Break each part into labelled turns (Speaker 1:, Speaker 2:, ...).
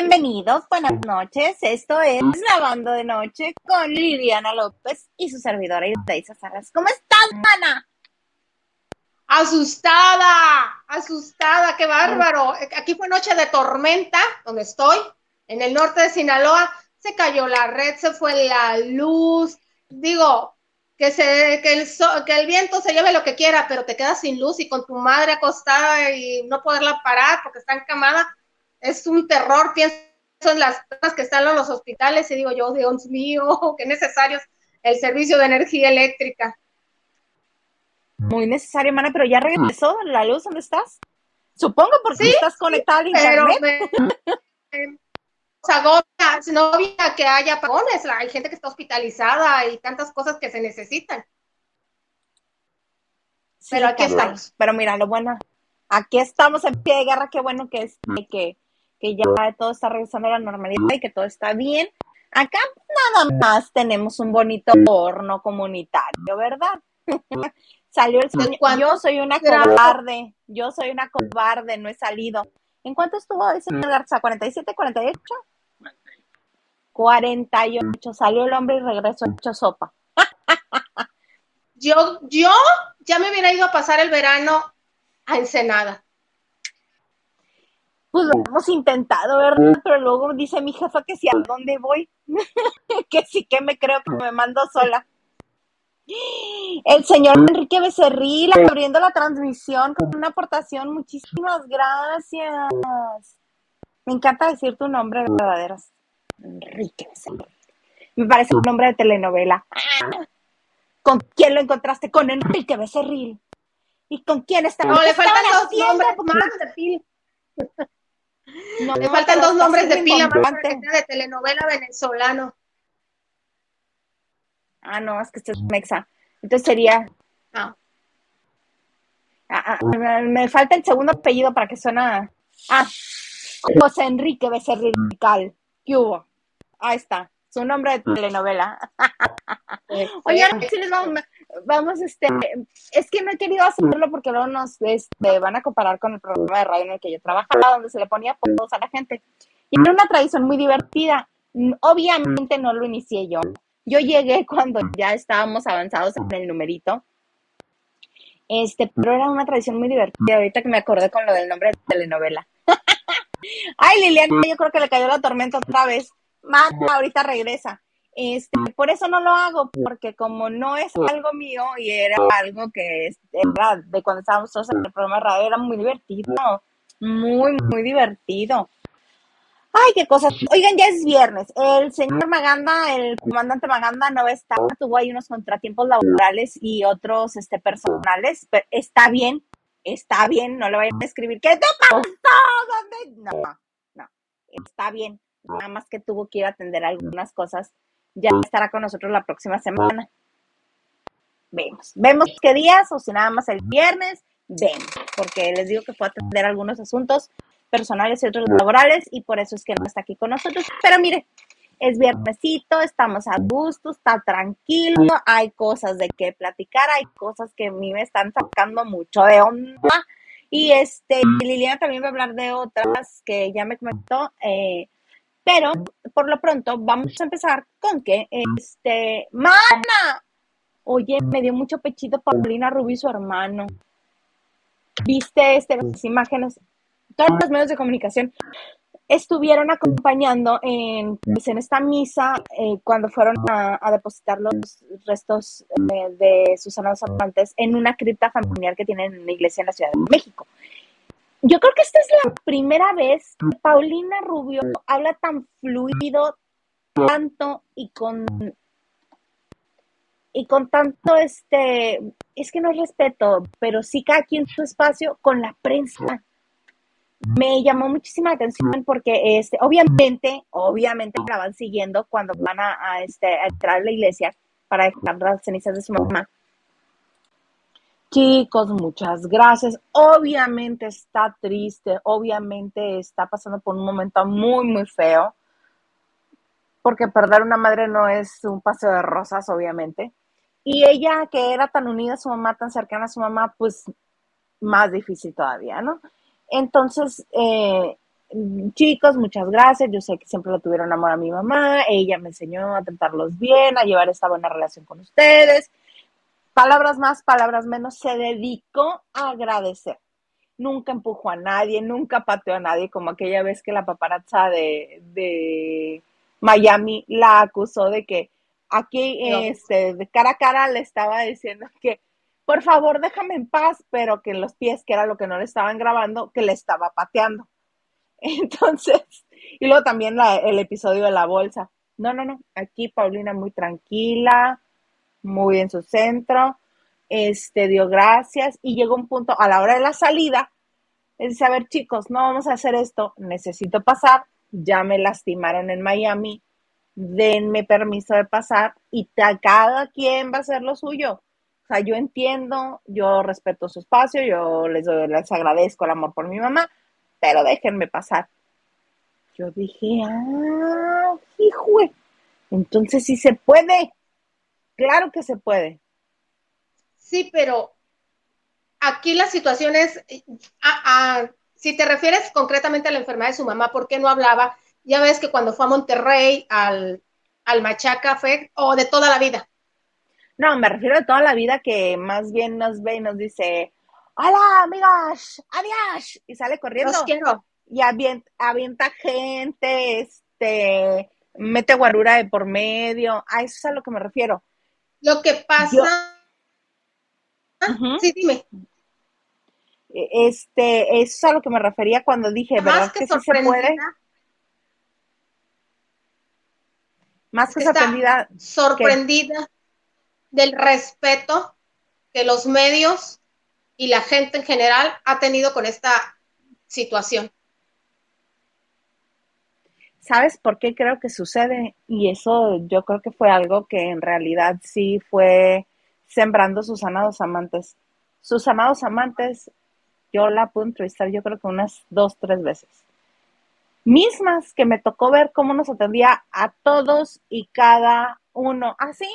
Speaker 1: Bienvenidos, buenas noches. Esto es Lavando de Noche con Liliana López y su servidora Isaías Salas. ¿Cómo estás, Ana?
Speaker 2: Asustada, asustada, qué bárbaro. Aquí fue noche de tormenta, donde estoy, en el norte de Sinaloa. Se cayó la red, se fue la luz. Digo, que, se, que, el, que el viento se lleve lo que quiera, pero te quedas sin luz y con tu madre acostada y no poderla parar porque está encamada es un terror, pienso en las personas que están en los hospitales y digo yo, Dios mío, qué necesario es el servicio de energía eléctrica.
Speaker 1: Muy necesario, hermana, pero ya regresó la luz, ¿dónde estás? Supongo porque estás conectada al internet.
Speaker 2: Pero se no había que haya apagones, hay gente que está hospitalizada y tantas cosas que se necesitan.
Speaker 1: pero aquí estamos. Pero mira, lo bueno, aquí estamos en pie de guerra, qué bueno que es que que ya todo está regresando a la normalidad y que todo está bien. Acá nada más tenemos un bonito horno comunitario, ¿verdad? Salió el señor. Yo soy una cobarde, yo soy una cobarde, no he salido. ¿En cuánto estuvo ese señor Garza? ¿47, 48? 48. Salió el hombre y regresó hecho sopa.
Speaker 2: yo, yo ya me hubiera ido a pasar el verano a Ensenada
Speaker 1: pues lo hemos intentado, ¿verdad? Pero luego dice mi jefa que si a dónde voy, que sí que me creo que me mando sola. El señor Enrique Becerril abriendo la transmisión con una aportación. Muchísimas gracias. Me encanta decir tu nombre verdadero. Enrique Becerril. Me parece un nombre de telenovela. ¿Con quién lo encontraste? Con Enrique Becerril. ¿Y con quién está?
Speaker 2: No, le faltan dos nombres no, Me faltan dos nombres de pila de telenovela venezolano.
Speaker 1: Ah, no, es que este es mexa. Entonces sería. Ah. Ah, ah, me falta el segundo apellido para que suena. Ah, José Enrique Becerril ¿Qué hubo? Ahí está. Su nombre de telenovela. Oye, si les vamos, vamos, este, es que no he querido hacerlo porque luego nos este, van a comparar con el programa de radio en el que yo trabajaba, donde se le ponía fotos a la gente. Y era una tradición muy divertida. Obviamente no lo inicié yo. Yo llegué cuando ya estábamos avanzados en el numerito. Este, pero era una tradición muy divertida. Ahorita que me acordé con lo del nombre de telenovela. Ay, Liliana, yo creo que le cayó la tormenta otra vez. Manda, ahorita regresa. Este, por eso no lo hago, porque como no es algo mío y era algo que era de cuando estábamos todos en el programa de radio, era muy divertido, muy, muy divertido. Ay, qué cosas. Oigan, ya es viernes. El señor Maganda, el comandante Maganda no está, tuvo ahí unos contratiempos laborales y otros este, personales, pero está bien, está bien, no le vayan a escribir, ¿qué te pasó? No, no, está bien. Nada más que tuvo que ir a atender algunas cosas ya estará con nosotros la próxima semana. Vemos, vemos qué días o si nada más el viernes, vemos, porque les digo que fue a atender algunos asuntos personales y otros laborales y por eso es que no está aquí con nosotros. Pero mire, es viernesito, estamos a gusto, está tranquilo, hay cosas de qué platicar, hay cosas que a mí me están sacando mucho de onda. Y este, Liliana también va a hablar de otras que ya me comentó. Eh, pero por lo pronto vamos a empezar con que, este, mana, oye, me dio mucho pechito Paulina Rubí, su hermano. ¿Viste este, las imágenes? Todos los medios de comunicación estuvieron acompañando en, pues, en esta misa eh, cuando fueron a, depositar los restos eh, de sus Cervantes en una cripta familiar que tienen en una iglesia en la Ciudad de México yo creo que esta es la primera vez que Paulina Rubio habla tan fluido, tanto y con y con tanto este, es que no respeto, pero sí cada quien su espacio con la prensa. Me llamó muchísima atención porque este, obviamente, obviamente la van siguiendo cuando van a, este, a entrar a la iglesia para dejar las cenizas de su mamá. Chicos, muchas gracias. Obviamente está triste, obviamente está pasando por un momento muy, muy feo, porque perder una madre no es un paseo de rosas, obviamente. Y ella, que era tan unida a su mamá, tan cercana a su mamá, pues más difícil todavía, ¿no? Entonces, eh, chicos, muchas gracias, yo sé que siempre lo tuvieron amor a mi mamá, ella me enseñó a tratarlos bien, a llevar esta buena relación con ustedes. Palabras más, palabras menos, se dedicó a agradecer. Nunca empujó a nadie, nunca pateó a nadie, como aquella vez que la paparazza de, de Miami la acusó de que aquí, este, de cara a cara le estaba diciendo que por favor déjame en paz, pero que en los pies, que era lo que no le estaban grabando, que le estaba pateando. Entonces, y luego también el episodio de la bolsa. No, no, no, aquí Paulina muy tranquila, muy en su centro, este, dio gracias y llegó un punto a la hora de la salida, dice, a ver chicos, no vamos a hacer esto, necesito pasar, ya me lastimaron en Miami, denme permiso de pasar y cada quien va a hacer lo suyo. O sea, yo entiendo, yo respeto su espacio, yo les, les agradezco el amor por mi mamá, pero déjenme pasar. Yo dije, ah, hijo, entonces sí se puede. Claro que se puede.
Speaker 2: Sí, pero aquí la situación es, si te refieres concretamente a la enfermedad de su mamá, ¿por qué no hablaba? Ya ves que cuando fue a Monterrey, al, al Machaca, fue, o de toda la vida.
Speaker 1: No, me refiero a toda la vida que más bien nos ve y nos dice, hola amigos, adiós, y sale corriendo.
Speaker 2: Los quiero.
Speaker 1: Y avienta, avienta gente, este, mete guarura de por medio, a eso es a lo que me refiero.
Speaker 2: Lo que pasa... Sí, dime.
Speaker 1: E, este, eso es a lo que me refería cuando dije, ¿verdad que, sí se puede? Más que sorprendida.
Speaker 2: Sorprendida del respeto que los medios y la gente en general ha tenido con esta situación.
Speaker 1: ¿Sabes por qué creo que sucede? Y eso yo creo que fue algo que en realidad sí fue sembrando sus amados amantes. Sus amados amantes, yo la pude entrevistar yo creo que unas dos, tres veces. Mismas que me tocó ver cómo nos atendía a todos y cada uno, así,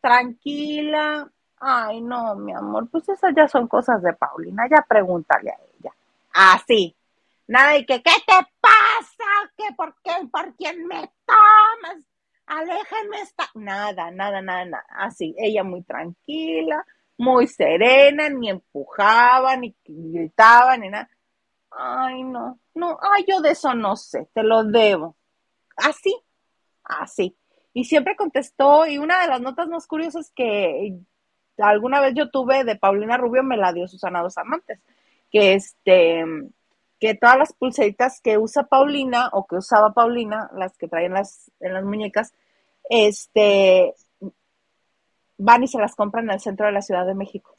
Speaker 1: tranquila, Ay, no, mi amor, pues esas ya son cosas de Paulina, ya pregúntale a ella. Así. Nada de que, ¿qué te pasa? ¿Qué, por qué, por quién me tomas? Aléjenme esta. Nada, nada, nada, nada. Así, ella muy tranquila, muy serena, ni empujaba, ni gritaba, ni nada. Ay, no, no, ay, yo de eso no sé, te lo debo. Así, así. Y siempre contestó, y una de las notas más curiosas que alguna vez yo tuve de Paulina Rubio, me la dio Susana Dos Amantes, que este, que todas las pulseritas que usa Paulina o que usaba Paulina, las que traen las, en las muñecas, este, van y se las compran en el centro de la Ciudad de México.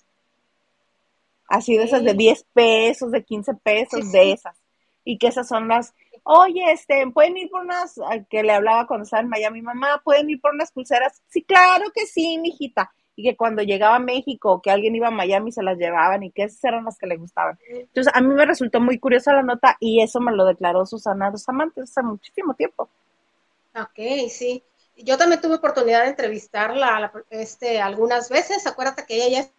Speaker 1: Así de esas de 10 pesos, de 15 pesos, de esas. Y que esas son las, oye, este, pueden ir por unas, que le hablaba cuando estaba en Miami, mamá, pueden ir por unas pulseras. Sí, claro que sí, mijita y que cuando llegaba a México, que alguien iba a Miami, se las llevaban y que esas eran las que le gustaban. Entonces, a mí me resultó muy curiosa la nota y eso me lo declaró Susana Dos Amantes hace muchísimo tiempo.
Speaker 2: Ok, sí. Yo también tuve oportunidad de entrevistarla este, algunas veces. Acuérdate que ella ya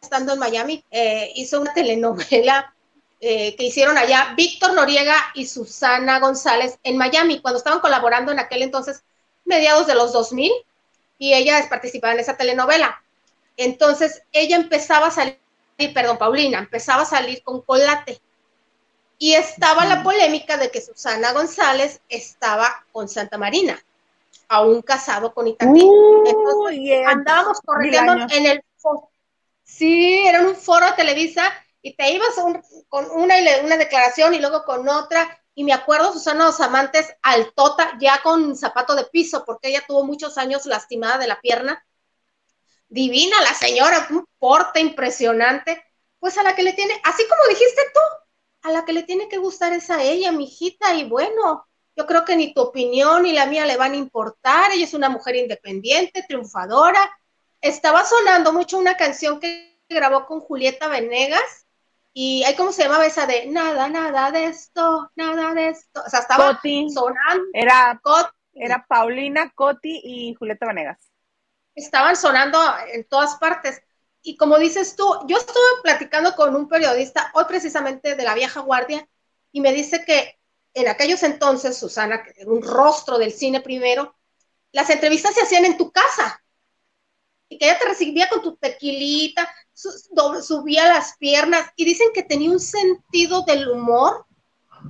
Speaker 2: estando en Miami eh, hizo una telenovela eh, que hicieron allá Víctor Noriega y Susana González en Miami, cuando estaban colaborando en aquel entonces, mediados de los 2000 y ella participaba en esa telenovela. Entonces ella empezaba a salir, perdón, Paulina, empezaba a salir con Colate. Y estaba la polémica de que Susana González estaba con Santa Marina, aún casado con Itatí. Entonces andábamos corriendo en el foro. Sí, era un foro de Televisa y te ibas con una, una declaración y luego con otra y me acuerdo Susana Dos Amantes altota, ya con zapato de piso, porque ella tuvo muchos años lastimada de la pierna. Divina la señora, un porte impresionante. Pues a la que le tiene, así como dijiste tú, a la que le tiene que gustar es a ella, mi hijita, y bueno, yo creo que ni tu opinión ni la mía le van a importar. Ella es una mujer independiente, triunfadora. Estaba sonando mucho una canción que grabó con Julieta Venegas, y hay cómo se llamaba esa de nada, nada de esto, nada de esto. O sea, estaba sonando.
Speaker 1: Era, era Paulina, Coti y Julieta Vanegas.
Speaker 2: Estaban sonando en todas partes. Y como dices tú, yo estuve platicando con un periodista hoy precisamente de la vieja guardia y me dice que en aquellos entonces, Susana, que era un rostro del cine primero, las entrevistas se hacían en tu casa y que ella te recibía con tu tequilita, subía las piernas y dicen que tenía un sentido del humor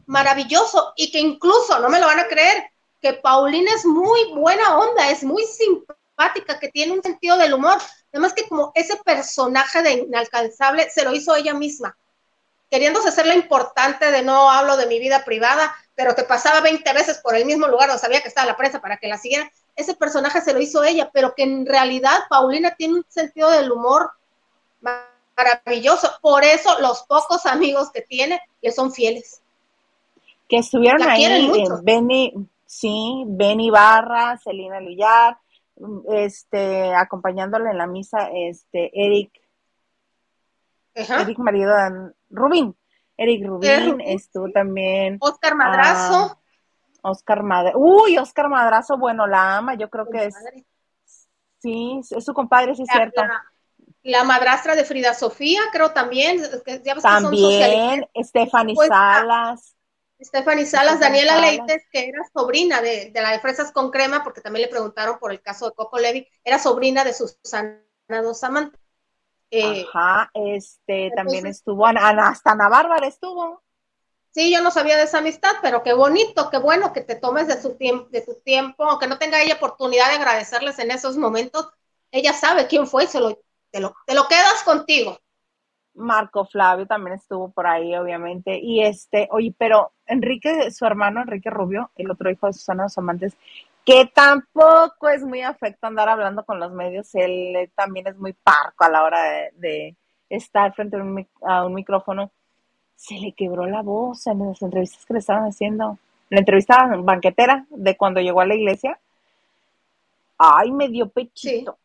Speaker 2: maravilloso y que incluso, no me lo van a creer, que Paulina es muy buena onda, es muy simpática, que tiene un sentido del humor. Además que como ese personaje de inalcanzable se lo hizo ella misma, queriéndose ser la importante de no hablo de mi vida privada, pero que pasaba 20 veces por el mismo lugar donde sabía que estaba la prensa para que la siguiera. Ese personaje se lo hizo ella, pero que en realidad Paulina tiene un sentido del humor maravilloso. Por eso los pocos amigos que tiene le son fieles.
Speaker 1: Que estuvieron ahí, eh, Benny, sí, Benny Barra, Celina Lillar, este, acompañándole en la misa, este, Eric, Eric marido Rubín, Eric Rubín, estuvo también.
Speaker 2: Oscar Madrazo. Ah,
Speaker 1: Oscar Madrazo. Uy, Oscar Madrazo, bueno, la ama, yo creo que es. Sí, es su compadre, sí es cierto.
Speaker 2: La, madrastra de Frida Sofía, creo también.
Speaker 1: también, Stephanie pues, Salas.
Speaker 2: Stephanie Salas, Daniela Leites, que era sobrina de, la de Fresas con Crema, porque también le preguntaron por el caso de Coco Levi, era sobrina de Susana Dos Amantes.
Speaker 1: Eh, Ajá, este, también estuvo, hasta Ana Bárbara estuvo.
Speaker 2: Sí, yo no sabía de esa amistad, pero qué bonito, qué bueno que te tomes de, su de tu tiempo, aunque no tenga ella oportunidad de agradecerles en esos momentos, ella sabe quién fue y se lo, te, lo, te lo quedas contigo.
Speaker 1: Marco Flavio también estuvo por ahí, obviamente. Y este, oye, pero Enrique, su hermano, Enrique Rubio, el otro hijo de Susana Dos Amantes, que tampoco es muy afecto andar hablando con los medios, él también es muy parco a la hora de, estar frente a un, micrófono. Se le quebró la voz en las entrevistas que le estaban haciendo. La entrevista banquetera de cuando llegó a la iglesia. Ay, me dio pechito.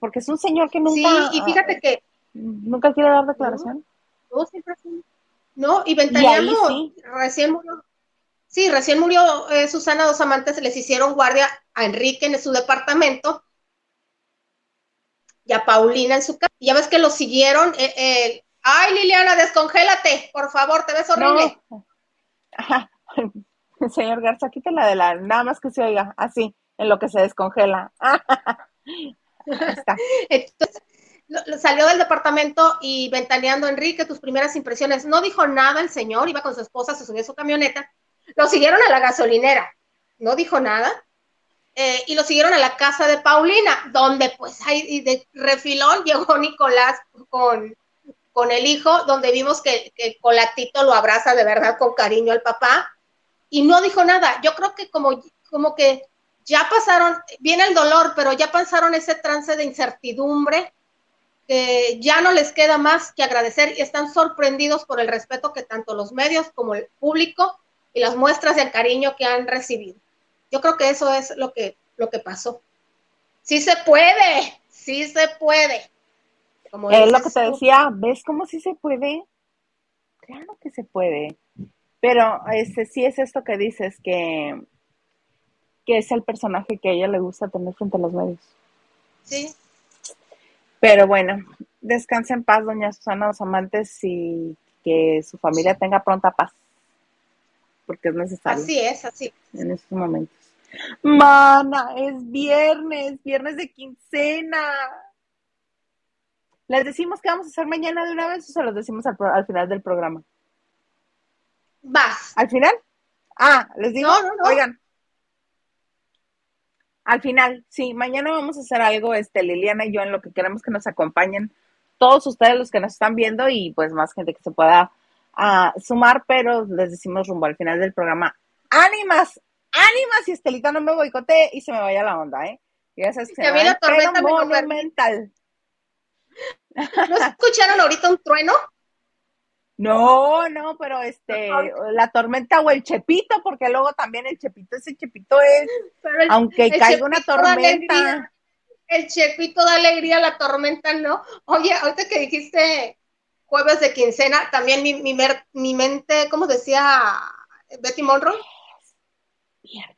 Speaker 1: Porque es un señor que nunca.
Speaker 2: Sí, y fíjate que
Speaker 1: ¿Nunca quiere dar declaración?
Speaker 2: No, siempre No, y Ventaneando recién murió. Sí, recién murió eh, Susana, dos amantes les hicieron guardia a Enrique en su departamento y a Paulina en su casa. Ya ves que lo siguieron. Eh, eh, Ay, Liliana, descongélate, por favor, te ves horrible.
Speaker 1: Señor Garza, quítela de la, nada más que se oiga, así, en lo que se descongela.
Speaker 2: Entonces, salió del departamento y ventaneando Enrique, tus primeras impresiones. No dijo nada el señor, iba con su esposa, se subió a su camioneta. Lo siguieron a la gasolinera, no dijo nada. Eh, y lo siguieron a la casa de Paulina, donde pues ahí de refilón llegó Nicolás con, con el hijo, donde vimos que, que Colatito lo abraza de verdad con cariño al papá y no dijo nada. Yo creo que como, como que ya pasaron, viene el dolor, pero ya pasaron ese trance de incertidumbre que ya no les queda más que agradecer y están sorprendidos por el respeto que tanto los medios como el público y las muestras de cariño que han recibido. Yo creo que eso es lo que, lo que pasó. Sí se puede, sí se puede.
Speaker 1: Como es lo que te decía, ¿ves cómo sí se puede? Claro que se puede. Pero este sí es esto que dices, que, que es el personaje que a ella le gusta tener frente a los medios.
Speaker 2: Sí,
Speaker 1: pero bueno, descanse en paz, doña Susana, los amantes, y que su familia tenga pronta paz, porque es necesario.
Speaker 2: Así es, así.
Speaker 1: En estos momentos. Mana, es viernes, viernes de quincena. ¿Les decimos que vamos a hacer mañana de una vez o se los decimos al, al final del programa?
Speaker 2: Vas.
Speaker 1: ¿Al final? Ah, les digo, no, no, no. oigan, al final, sí, mañana vamos a hacer algo, este, Liliana y yo, en lo que queremos que nos acompañen todos ustedes los que nos están viendo y pues más gente que se pueda ah, sumar, pero les decimos rumbo al final del programa, ánimas, ánimas y Estelita no me boicote y se me vaya la onda, ¿eh?
Speaker 2: Ya sabes que la tormenta monumental. ¿No escucharon ahorita un trueno?
Speaker 1: No, no, pero este, la tormenta o el chepito, porque luego también el chepito, ese chepito es, aunque caiga una tormenta.
Speaker 2: El chepito da alegría, la tormenta no. Oye, ahorita que dijiste jueves de quincena, también mi, mi, mi mente, ¿cómo decía Betty Monroe?
Speaker 1: Viernes.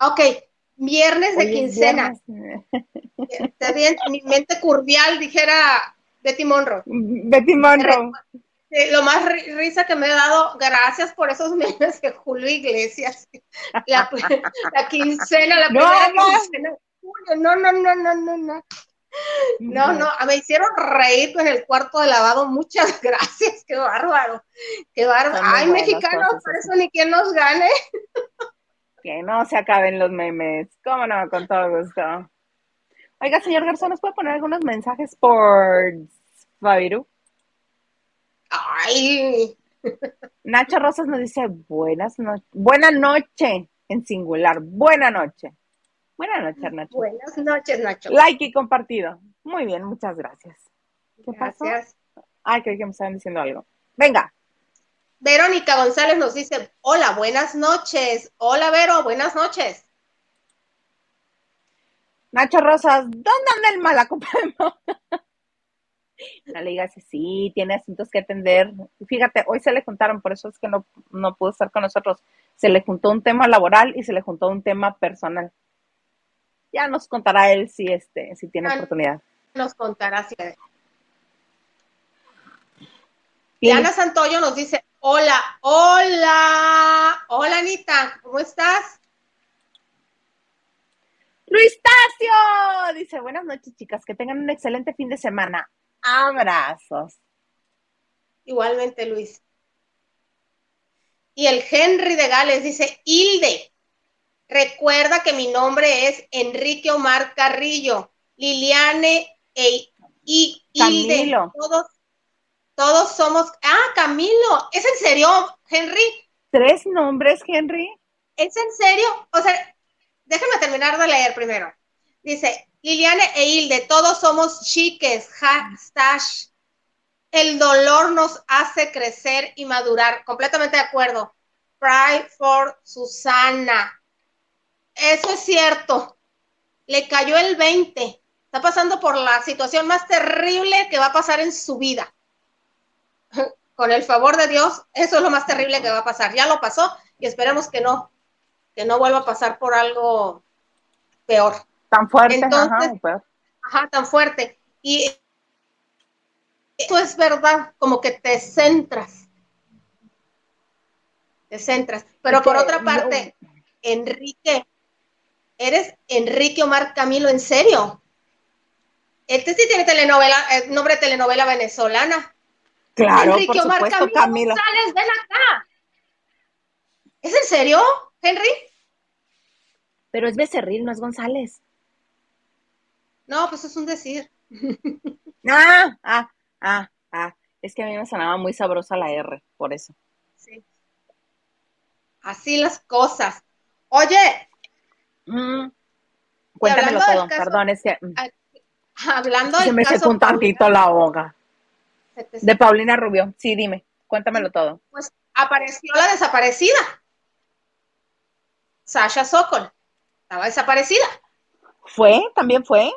Speaker 2: Ok, viernes de quincena. Está bien, mi mente curvial, dijera Betty Monroe.
Speaker 1: Betty Monroe
Speaker 2: lo más risa que me he dado, gracias por esos memes de Julio Iglesias. La, quincena, la primera quincena No, no, no, no, no, no. No, no, me hicieron reír en el cuarto de lavado. Muchas gracias, qué bárbaro. Qué bárbaro. Ay, mexicanos, por eso ni quien nos gane.
Speaker 1: Que no se acaben los memes. Cómo no, con todo gusto. Oiga, señor Garzón, ¿nos puede poner algunos mensajes por Fabiru?
Speaker 2: Ay.
Speaker 1: Nacho Rosas nos dice buenas noches. Buena noche en singular. Buena noche. Buenas noches, Nacho.
Speaker 2: Buenas noches, Nacho.
Speaker 1: Like y compartido. Muy bien, muchas gracias.
Speaker 2: ¿Qué gracias.
Speaker 1: Ay, creí que me estaban diciendo algo. Venga.
Speaker 2: Verónica González nos dice, hola, buenas noches. Hola, Vero, buenas noches.
Speaker 1: Nacho Rosas, ¿dónde anda el malacopa La liga dice, sí, tiene asuntos que atender. Fíjate, hoy se le juntaron, por eso es que no, no pudo estar con nosotros. Se le juntó un tema laboral y se le juntó un tema personal. Ya nos contará él si, este, si tiene oportunidad.
Speaker 2: Nos contará si. Diana Santoyo nos dice, hola, hola, hola Anita, ¿cómo estás?
Speaker 1: Luis Tacio dice, buenas noches chicas, que tengan un excelente fin de semana. Abrazos.
Speaker 2: Igualmente, Luis. Y el Henry de Gales dice, Hilde, recuerda que mi nombre es Enrique Omar Carrillo, Liliane e y Hilde. Todos, todos somos. Ah, Camilo, ¿es en serio, Henry?
Speaker 1: ¿Tres nombres, Henry?
Speaker 2: ¿Es en serio? O sea, déjame terminar de leer primero. Dice, Liliane e Hilde, todos somos chiques, hashtag. El dolor nos hace crecer y madurar. Completamente de acuerdo. Pray for Susana. Eso es cierto. Le cayó el 20. Está pasando por la situación más terrible que va a pasar en su vida. Con el favor de Dios, eso es lo más terrible que va a pasar. Ya lo pasó y esperemos que no, que no vuelva a pasar por algo peor.
Speaker 1: Tan fuerte, ajá,
Speaker 2: ajá, tan fuerte. Y esto es verdad, como que te centras. Te centras. Pero por otra parte, Enrique, eres Enrique Omar Camilo, ¿en serio? Este sí tiene telenovela, eh, nombre de telenovela venezolana.
Speaker 1: Claro, Enrique Omar Camilo, Camilo.
Speaker 2: González, ven acá. ¿Es en serio, Henry?
Speaker 1: Pero es Becerril, no es González.
Speaker 2: No, pues es un decir.
Speaker 1: ah, ah, ah, ah. Es que a mí me sonaba muy sabrosa la R, por eso. Sí.
Speaker 2: Así las cosas. Oye.
Speaker 1: Mm. Cuéntamelo todo, perdón, es que. Mm,
Speaker 2: hablando
Speaker 1: Se me secó un tantito la boca. De Paulina Rubio. Sí, dime, cuéntamelo todo.
Speaker 2: Pues apareció la desaparecida. Sasha Sokol. Estaba desaparecida.
Speaker 1: ¿Fue? ¿También fue?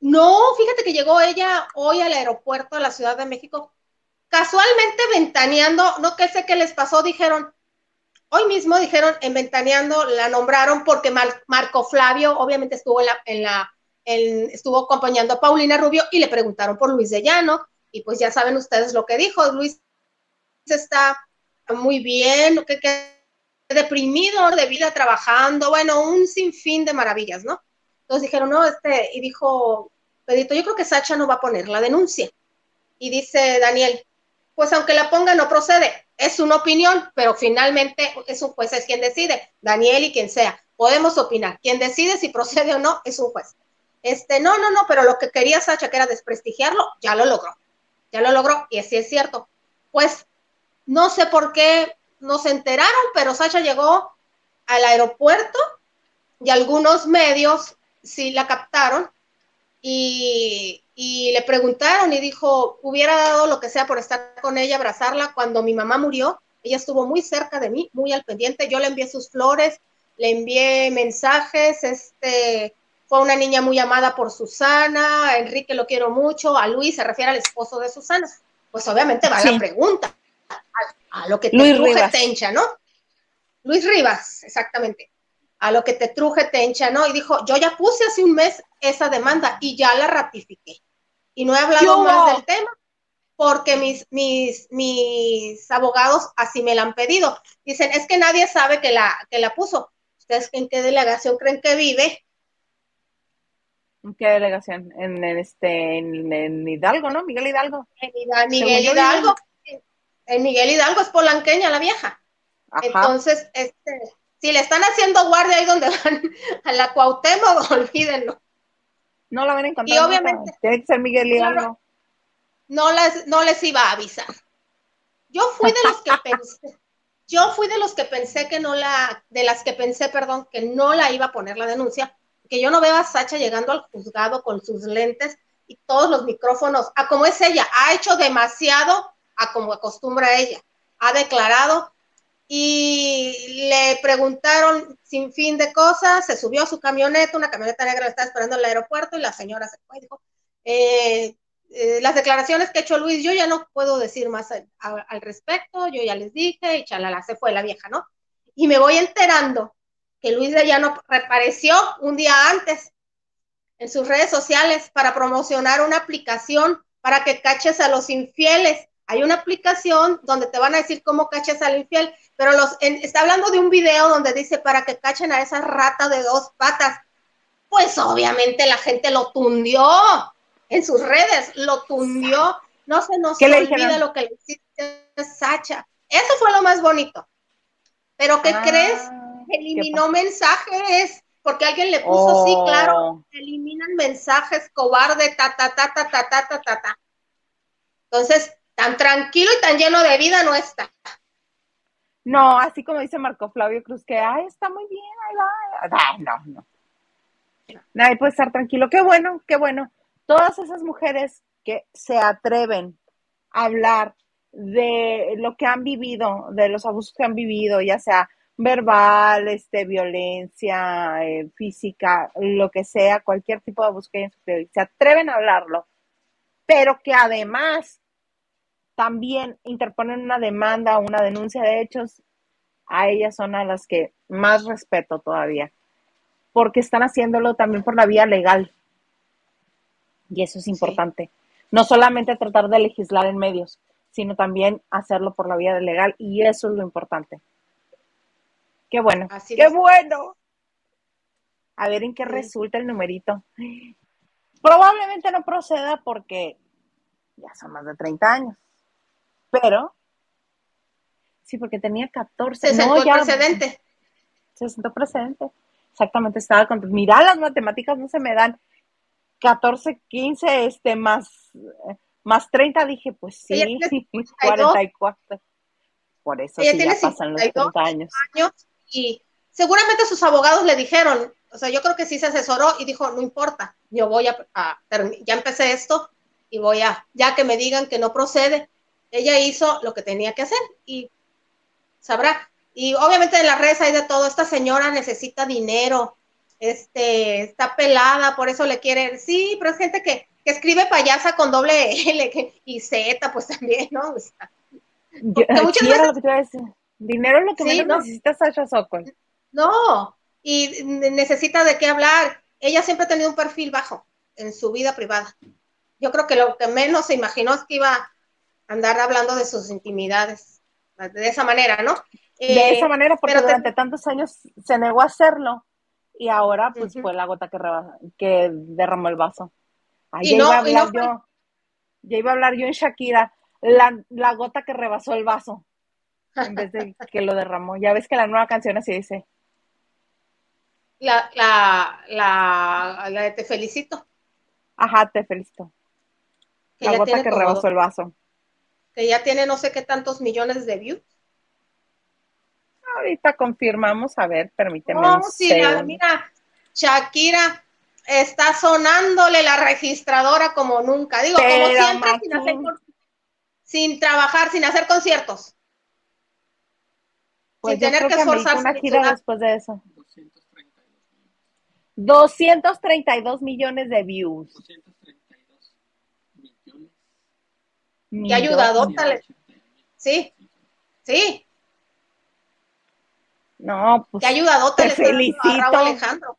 Speaker 2: No, fíjate que llegó ella hoy al aeropuerto de la Ciudad de México, casualmente ventaneando, no que sé qué les pasó, dijeron, hoy mismo dijeron en ventaneando, la nombraron porque Marco Flavio obviamente estuvo en la, en la estuvo acompañando a Paulina Rubio y le preguntaron por Luis de Llano, y pues ya saben ustedes lo que dijo, Luis está muy bien, que, que deprimido de vida trabajando, bueno, un sinfín de maravillas, ¿no? Entonces dijeron, no, este, y dijo Pedrito, yo creo que Sacha no va a poner la denuncia. Y dice Daniel, pues aunque la ponga no procede, es una opinión, pero finalmente es un juez, es quien decide, Daniel y quien sea. Podemos opinar, quien decide si procede o no es un juez. Este, no, no, no, pero lo que quería Sacha, que era desprestigiarlo, ya lo logró, ya lo logró, y así es cierto. Pues no sé por qué no se enteraron, pero Sacha llegó al aeropuerto y algunos medios sí la captaron y, le preguntaron y dijo, hubiera dado lo que sea por estar con ella, abrazarla. Cuando mi mamá murió, ella estuvo muy cerca de mí, muy al pendiente. Yo le envié sus flores, le envié mensajes, este, fue una niña muy amada por Susana, Enrique lo quiero mucho, a Luis se refiere al esposo de Susana. Pues obviamente va la pregunta, a, lo que te Luis tencha, ¿no? Luis Rivas, exactamente a lo que te truje Tencha, ¿no? Y dijo, yo ya puse hace un mes esa demanda y ya la ratifiqué. Y no he hablado más del tema. porque mis, mis, mis abogados así me la han pedido. Dicen, es que nadie sabe que la, que la puso. ¿Ustedes en qué delegación creen que vive?
Speaker 1: ¿En qué delegación? En, este, en, Hidalgo, ¿no? Miguel Hidalgo.
Speaker 2: En Miguel Hidalgo. En Miguel Hidalgo es polanqueña la vieja. Entonces, este, si le están haciendo guardia ahí donde van a la Cuauhtémoc, olvídenlo.
Speaker 1: No la van a encontrar. Y obviamente. Tiene que ser Miguel Hidalgo.
Speaker 2: no, les, no les iba a avisar. Yo fui de los que pensé, yo fui de los que pensé que no la, de las que pensé, perdón, que no la iba a poner la denuncia, que yo no veo a Sacha llegando al juzgado con sus lentes y todos los micrófonos, a como es ella, ha hecho demasiado a como acostumbra ella, ha declarado y le preguntaron sin fin de cosas, se subió a su camioneta, una camioneta negra la estaba esperando en el aeropuerto y la señora se fue y dijo, eh, eh, las declaraciones que ha hecho Luis, yo ya no puedo decir más al respecto, yo ya les dije y chalala, se fue la vieja, ¿no? Y me voy enterando que Luis de Llano reapareció un día antes en sus redes sociales para promocionar una aplicación para que caches a los infieles. Hay una aplicación donde te van a decir cómo caches al infiel, pero los, está hablando de un video donde dice para que cachen a esa rata de dos patas. Pues obviamente la gente lo tundió en sus redes, lo tundió. No se nos olvida lo que le hiciste a Sacha. Eso fue lo más bonito. Pero ¿qué ah, crees? Eliminó mensajes porque alguien le puso, sí, claro, oh. eliminan mensajes, cobarde, ta, ta, ta, ta, ta, ta, ta, ta, ta. Entonces, tan tranquilo y tan lleno de vida no está.
Speaker 1: No, así como dice Marco Flavio Cruz, que, ay, está muy bien, ahí va. Ay, no, no. Nadie puede estar tranquilo. Qué bueno, qué bueno. Todas esas mujeres que se atreven a hablar de lo que han vivido, de los abusos que han vivido, ya sea verbal, este, violencia eh, física, lo que sea, cualquier tipo de abuso que se atreven a hablarlo, pero que además también interponen una demanda o una denuncia de hechos, a ellas son a las que más respeto todavía, porque están haciéndolo también por la vía legal. Y eso es importante. No solamente tratar de legislar en medios, sino también hacerlo por la vía legal, y eso es lo importante. Qué bueno, qué bueno. A ver en qué resulta el numerito. Probablemente no proceda porque ya son más de 30 años. Pero, sí, porque tenía 14.
Speaker 2: Se sentó precedente.
Speaker 1: Se sentó precedente. Exactamente, estaba con. Mira, las matemáticas no se me dan. 14, 15, este, más, más 30, dije, pues sí, sí, 44. Por eso sí ya pasan los 30 años. años.
Speaker 2: Y seguramente sus abogados le dijeron, o sea, yo creo que sí se asesoró y dijo, no importa, yo voy a, a ya empecé esto y voy a, ya que me digan que no procede, ella hizo lo que tenía que hacer y sabrá. Y obviamente en las redes hay de todo, esta señora necesita dinero, este, está pelada, por eso le quiere, sí, pero es gente que, escribe payasa con doble L y Z, pues también, ¿no?
Speaker 1: muchas veces... Dinero es lo que menos no. necesita Sasha Sokol.
Speaker 2: No, y necesita de qué hablar. Ella siempre ha tenido un perfil bajo en su vida privada. Yo creo que lo que menos se imaginó es que iba andar hablando de sus intimidades de esa manera, ¿no?
Speaker 1: de eh, esa manera, porque durante tantos años se negó a hacerlo y ahora pues fue la gota que, que derramó el vaso. ya, iba a hablar yo, ya iba a hablar yo en Shakira, la, la gota que rebasó el vaso en vez de que lo derramó. Ya ves que la nueva canción así dice.
Speaker 2: La, la, la, la de Te felicito.
Speaker 1: Ajá, te felicito. la gota que rebasó el vaso
Speaker 2: que ya tiene no sé qué tantos millones de views.
Speaker 1: Ahorita confirmamos, a ver, permíteme.
Speaker 2: No, sí, mira, Shakira está sonándole la registradora como nunca. Digo, como siempre, sin, hacer, sin trabajar, sin hacer conciertos.
Speaker 1: Pues sin tener que esforzarse. Una gira después de eso. 232 millones de views.
Speaker 2: ¿Qué ayudado, Sí, sí.
Speaker 1: No, pues.
Speaker 2: ¿Qué ayudado
Speaker 1: te felicito.
Speaker 2: Alejandro.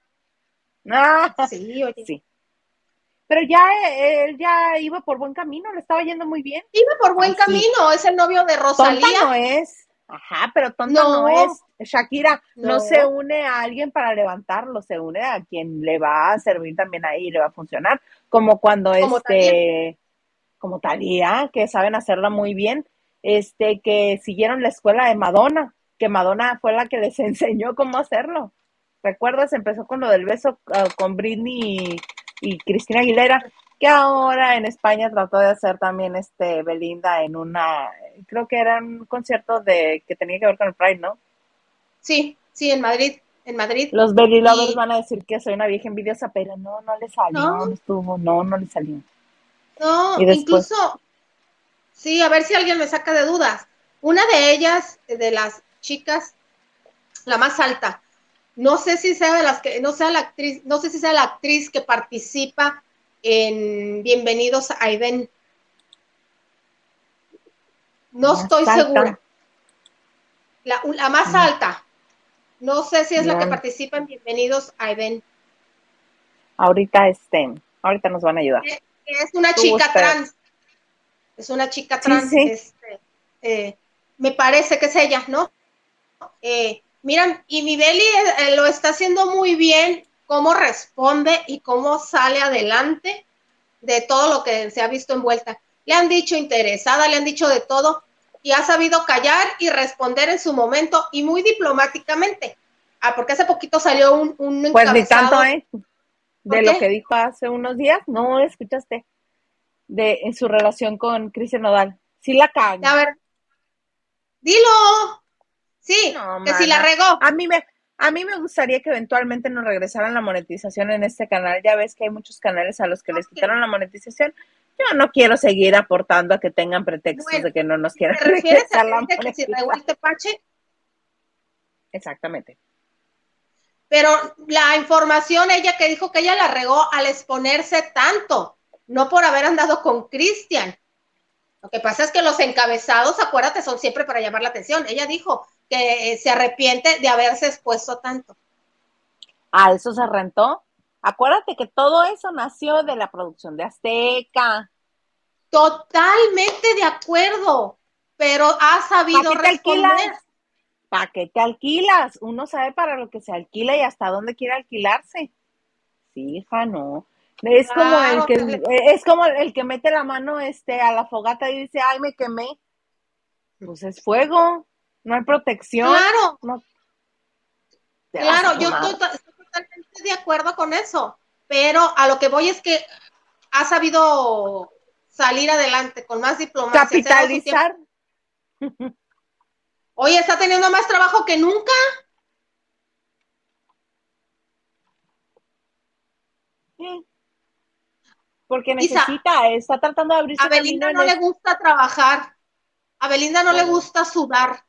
Speaker 1: Ah, sí, oye. Sí. pero ya él ya iba por buen camino, le estaba yendo muy bien.
Speaker 2: Iba por buen camino, es el novio de Rosalía.
Speaker 1: Tonta no es. Ajá, pero tonta no, es. Shakira no. se une a alguien para levantarlo, se une a quien le va a servir también ahí, le va a funcionar. Como cuando este, como Talía, que saben hacerla muy bien, este, que siguieron la escuela de Madonna, que Madonna fue la que les enseñó cómo hacerlo. ¿Recuerdas? Empezó con lo del beso ah, con Britney y, Cristina Aguilera, que ahora en España trató de hacer también este Belinda en una, creo que era un concierto de que tenía que ver con el Pride, ¿no?
Speaker 2: Sí, sí, en Madrid, en Madrid.
Speaker 1: Los Belly Lovers van a decir que soy una vieja envidiosa, pero no, no le salió, no, no estuvo, no, no le salió.
Speaker 2: No, incluso, sí, a ver si alguien me saca de dudas. Una de ellas, de las chicas, la más alta, no sé si sea de las que, no sea la actriz, no sé si sea la actriz que participa en Bienvenidos a Aiden. No estoy segura. La, la, más mm. alta. No sé si es la que participa en Bienvenidos a Aiden.
Speaker 1: Ahorita estén, ahorita nos van a ayudar.
Speaker 2: Eh, es, una chica trans. Es una chica trans. Este, eh, me parece que es ella, ¿no? Eh, Miren, y mi Beli eh, lo está haciendo muy bien, cómo responde y cómo sale adelante de todo lo que se ha visto envuelta. Le han dicho interesada, le han dicho de todo y ha sabido callar y responder en su momento y muy diplomáticamente. Ah, porque hace poquito salió un, un
Speaker 1: Pues ni tanto, ¿eh? De lo que dijo hace unos días, no escuchaste. De en su relación con Cristian Nodal. Sí la caga.
Speaker 2: A ver, dilo. Sí, que si la regó.
Speaker 1: A mí me, a mí me gustaría que eventualmente nos regresaran la monetización en este canal. Ya ves que hay muchos canales a los que les quitaron la monetización. Yo no quiero seguir aportando a que tengan pretextos de que no nos quieran
Speaker 2: ¿Te refieres a la que tepache?
Speaker 1: Exactamente.
Speaker 2: Pero la información, ella que dijo que ella la regó al exponerse tanto, no por haber andado con Cristian. Lo que pasa es que los encabezados, acuérdate, son siempre para llamar la atención. Ella dijo, que se arrepiente de haberse expuesto tanto.
Speaker 1: A eso se rentó. Acuérdate que todo eso nació de la producción de Azteca.
Speaker 2: Totalmente de acuerdo, pero ha sabido
Speaker 1: ¿Para qué te alquilas? ¿Para qué te alquilas? Uno sabe para lo que se alquila y hasta dónde quiere alquilarse. Sí, hija, no. Es como el que es como el que mete la mano este a la fogata y dice, "Ay, me quemé." Pues es fuego no hay protección.
Speaker 2: Claro. claro, yo estoy, totalmente de acuerdo con eso, pero a lo que voy es que ha sabido salir adelante con más diplomacia.
Speaker 1: Capitalizar.
Speaker 2: Oye, está teniendo más trabajo que nunca.
Speaker 1: Sí. Porque necesita, está tratando de abrirse.
Speaker 2: A Belinda no le gusta trabajar. A Belinda no le gusta sudar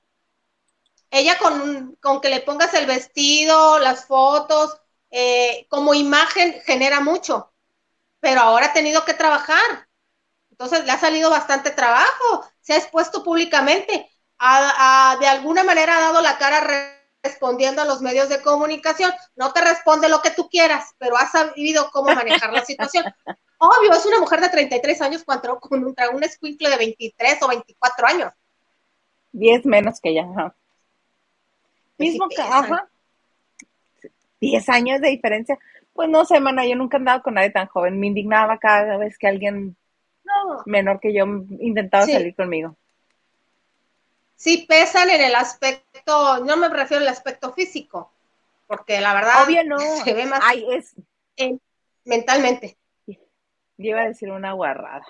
Speaker 2: ella con, con que le pongas el vestido, las fotos, eh, como imagen genera mucho, pero ahora ha tenido que trabajar. Entonces le ha salido bastante trabajo, se ha expuesto públicamente, de alguna manera ha dado la cara respondiendo a los medios de comunicación. No te responde lo que tú quieras, pero ha sabido cómo manejar la situación. Obvio, es una mujer de 33 años contra, contra un escuincle de 23 o 24 años.
Speaker 1: 10 menos que ella. Mismo que, ajá. 10 años de diferencia. Pues no sé, mana, yo nunca he andado con nadie tan joven. Me indignaba cada vez que alguien menor que yo intentaba salir conmigo.
Speaker 2: Sí, pesan en el aspecto, no me refiero al aspecto físico, porque la verdad
Speaker 1: Obvio no.
Speaker 2: se ve más
Speaker 1: Ay, es...
Speaker 2: mentalmente.
Speaker 1: Yo iba a decir una guarrada.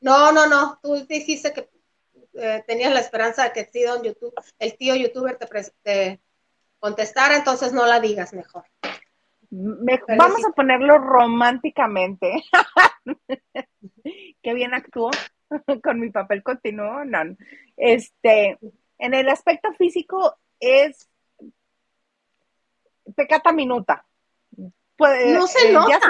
Speaker 2: No, no, no, tú dijiste que eh, tenías la esperanza de que el tío, YouTube, el tío youtuber te, contestara, entonces no la digas mejor.
Speaker 1: vamos a ponerlo románticamente. Qué bien actuó con mi papel continuo. No. Este, en el aspecto físico es pecata minuta.
Speaker 2: Pues, no se nota.
Speaker 1: Ya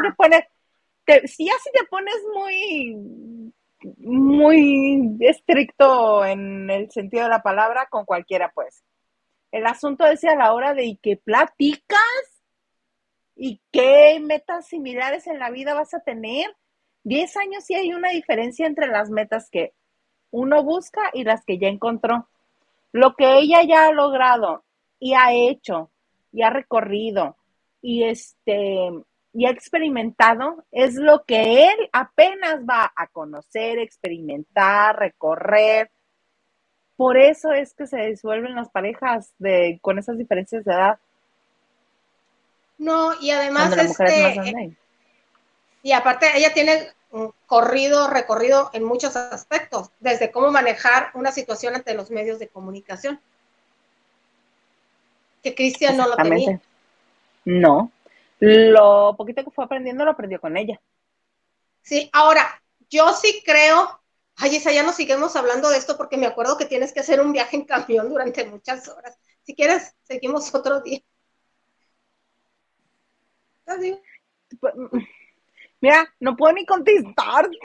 Speaker 1: si ya si te pones muy muy estricto en el sentido de la palabra, con cualquiera, pues. El asunto es a la hora de que platicas, ¿Y qué metas similares en la vida vas a tener? Diez años sí hay una diferencia entre las metas que uno busca y las que ya encontró. Lo que ella ya ha logrado y ha hecho y ha recorrido y este y ha experimentado es lo que él apenas va a conocer, experimentar, recorrer. Por eso es que se disuelven las parejas de con esas diferencias de edad.
Speaker 2: No, y además este, y aparte ella tiene un corrido, recorrido en muchos aspectos, desde cómo manejar una situación ante los medios de comunicación. Que Cristian no lo tenía.
Speaker 1: No, lo poquito que fue aprendiendo lo aprendió con ella.
Speaker 2: Sí, ahora, yo sí creo, ay, esa ya no seguimos hablando de esto porque me acuerdo que tienes que hacer un viaje en camión durante muchas horas. Si quieres, seguimos otro día.
Speaker 1: Mira, no puedo ni contestarte,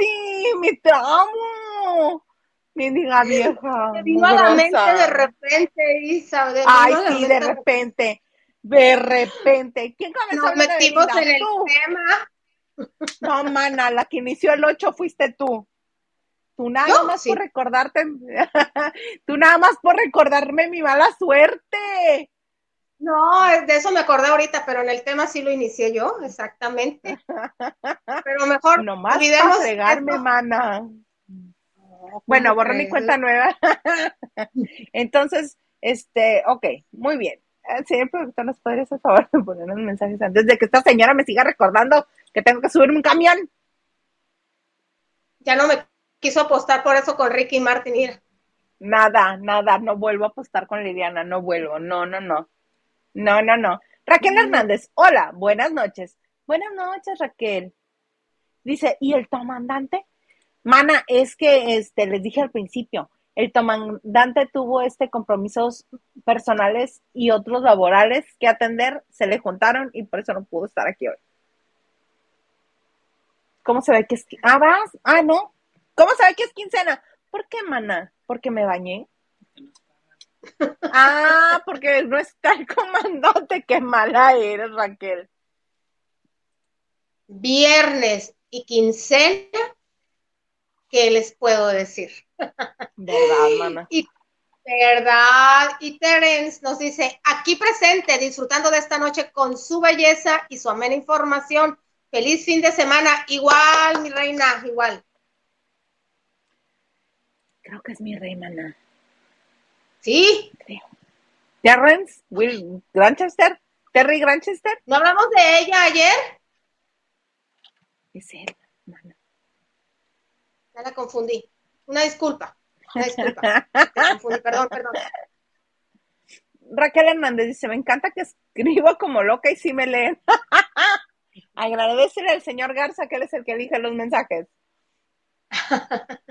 Speaker 1: me tramo. Me diga vieja.
Speaker 2: Me vino a la mente de repente, Isa.
Speaker 1: Ay, sí, de repente. De repente. ¿Quién
Speaker 2: comenzó Nos metimos en el tema.
Speaker 1: No, mana, la que inició el 8 fuiste tú. Tú nada más por recordarte, tú nada más por recordarme mi mala suerte.
Speaker 2: No, de eso me acordé ahorita, pero en el tema sí lo inicié yo, exactamente. Pero mejor
Speaker 1: no más olvidemos fregarme, mana. bueno, borró mi cuenta nueva. Entonces, este, ok, muy bien. Eh, señor productor, ¿nos podrías hacer favor de poner unos mensajes antes de que esta señora me siga recordando que tengo que subirme un camión?
Speaker 2: Ya no me quiso apostar por eso con Ricky Martin.
Speaker 1: Nada, nada, no vuelvo a apostar con Liliana, no vuelvo, no, no, no. No, no, no. Raquel Hernández, hola, buenas noches. Buenas noches, Raquel. Dice, ¿y el comandante? Mana, es que este, les dije al principio, el comandante tuvo este compromisos personales y otros laborales que atender, se le juntaron y por eso no pudo estar aquí hoy. ¿Cómo se ve que es? Ah, vas. Ah, no. ¿Cómo se ve que es quincena? ¿Por qué, mana? ¿Porque me bañé? Ah, porque no está el comandante, qué mala eres, Raquel.
Speaker 2: Viernes y quincena, ¿qué les puedo decir?
Speaker 1: Verdad, mana.
Speaker 2: Y, verdad, y Terence nos dice, aquí presente, disfrutando de esta noche con su belleza y su amena información. Feliz fin de semana, igual, mi reina, igual.
Speaker 1: Creo que es mi reina,
Speaker 2: Sí.
Speaker 1: Terrence, Will Granchester, Terry Granchester.
Speaker 2: ¿No hablamos de ella ayer?
Speaker 1: Es él,
Speaker 2: Ya la confundí. Una disculpa. Una disculpa. perdón, perdón.
Speaker 1: Raquel Hernández dice, me encanta que escribo como loca y sí me leen. Agradecerle al señor Garza que él es el que elige los mensajes.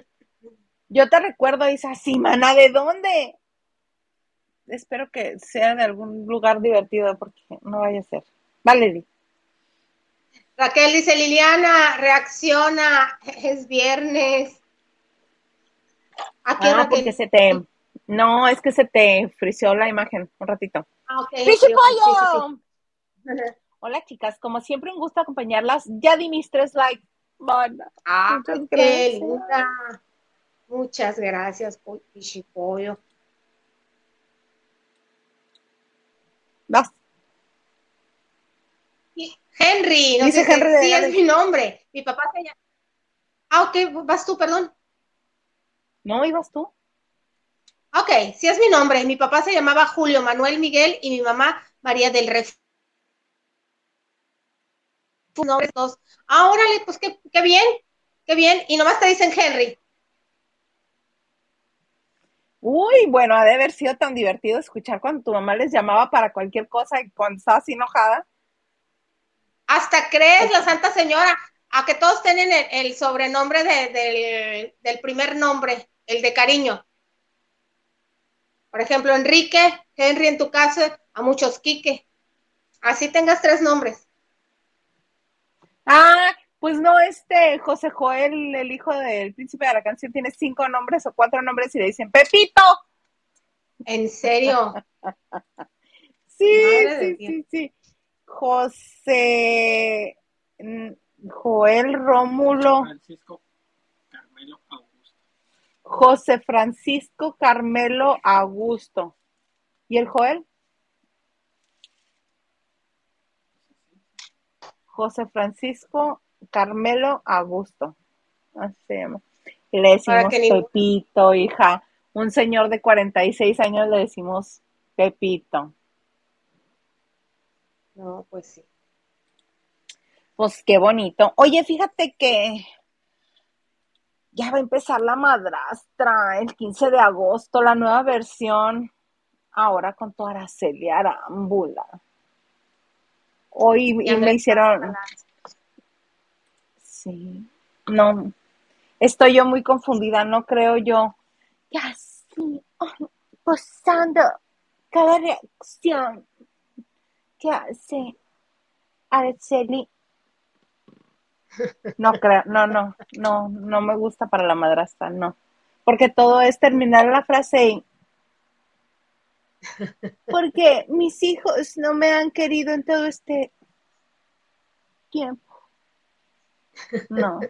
Speaker 1: Yo te recuerdo, dice, así, mana, ¿de dónde? espero que sea de algún lugar divertido porque no vaya a ser. Valerie.
Speaker 2: Raquel dice, Liliana, reacciona, es viernes.
Speaker 1: ¿A qué ah, porque se te... No, es que se te frició la imagen un ratito.
Speaker 2: Ah, ok.
Speaker 1: Hola, chicas. Como siempre, un gusto acompañarlas. Ya di mis tres likes.
Speaker 2: ah, muchas gracias. Muchas gracias, Pollo.
Speaker 1: Vas.
Speaker 2: Henry, no Dice sé Henry sí es mi nombre. Mi papá se llama. Ah, ok, vas tú, perdón.
Speaker 1: No, ibas tú.
Speaker 2: Ok, sí es mi nombre. Mi papá se llamaba Julio Manuel Miguel y mi mamá María del Ref. Ah, órale, pues qué, qué bien, qué bien. Y nomás te dicen Henry.
Speaker 1: Uy, bueno, ha de haber sido tan divertido escuchar cuando tu mamá les llamaba para cualquier cosa y cuando estabas enojada.
Speaker 2: Hasta crees, la Santa Señora, a que todos tienen el, sobrenombre del primer nombre, el de cariño. Por ejemplo, Enrique, Henry en tu caso, a muchos Quique. Así tengas tres nombres.
Speaker 1: Ah, pues no, este José Joel, el hijo del príncipe de la canción, tiene cinco nombres o cuatro nombres y le dicen Pepito.
Speaker 2: ¿En serio?
Speaker 1: sí, sí, sí, sí. José Joel Rómulo.
Speaker 3: Francisco Carmelo Augusto.
Speaker 1: José Francisco Carmelo Augusto. ¿Y el Joel? José Francisco Carmelo Augusto. Así se llama. Y le decimos Pepito, hija. Un señor de 46 años le decimos Pepito.
Speaker 2: No, pues sí.
Speaker 1: Pues qué bonito. Oye, fíjate que ya va a empezar la madrastra el 15 de agosto, la nueva versión, ahora con tu Araceli Arámbula. Hoy y me hicieron... Sí, no, estoy yo muy confundida, no creo yo. Ya sí, posando cada reacción que hace Araceli no creo, no, no, no, no me gusta para la madrastra, no. Porque todo es terminar la frase y porque mis hijos no me han querido en todo este tiempo. No.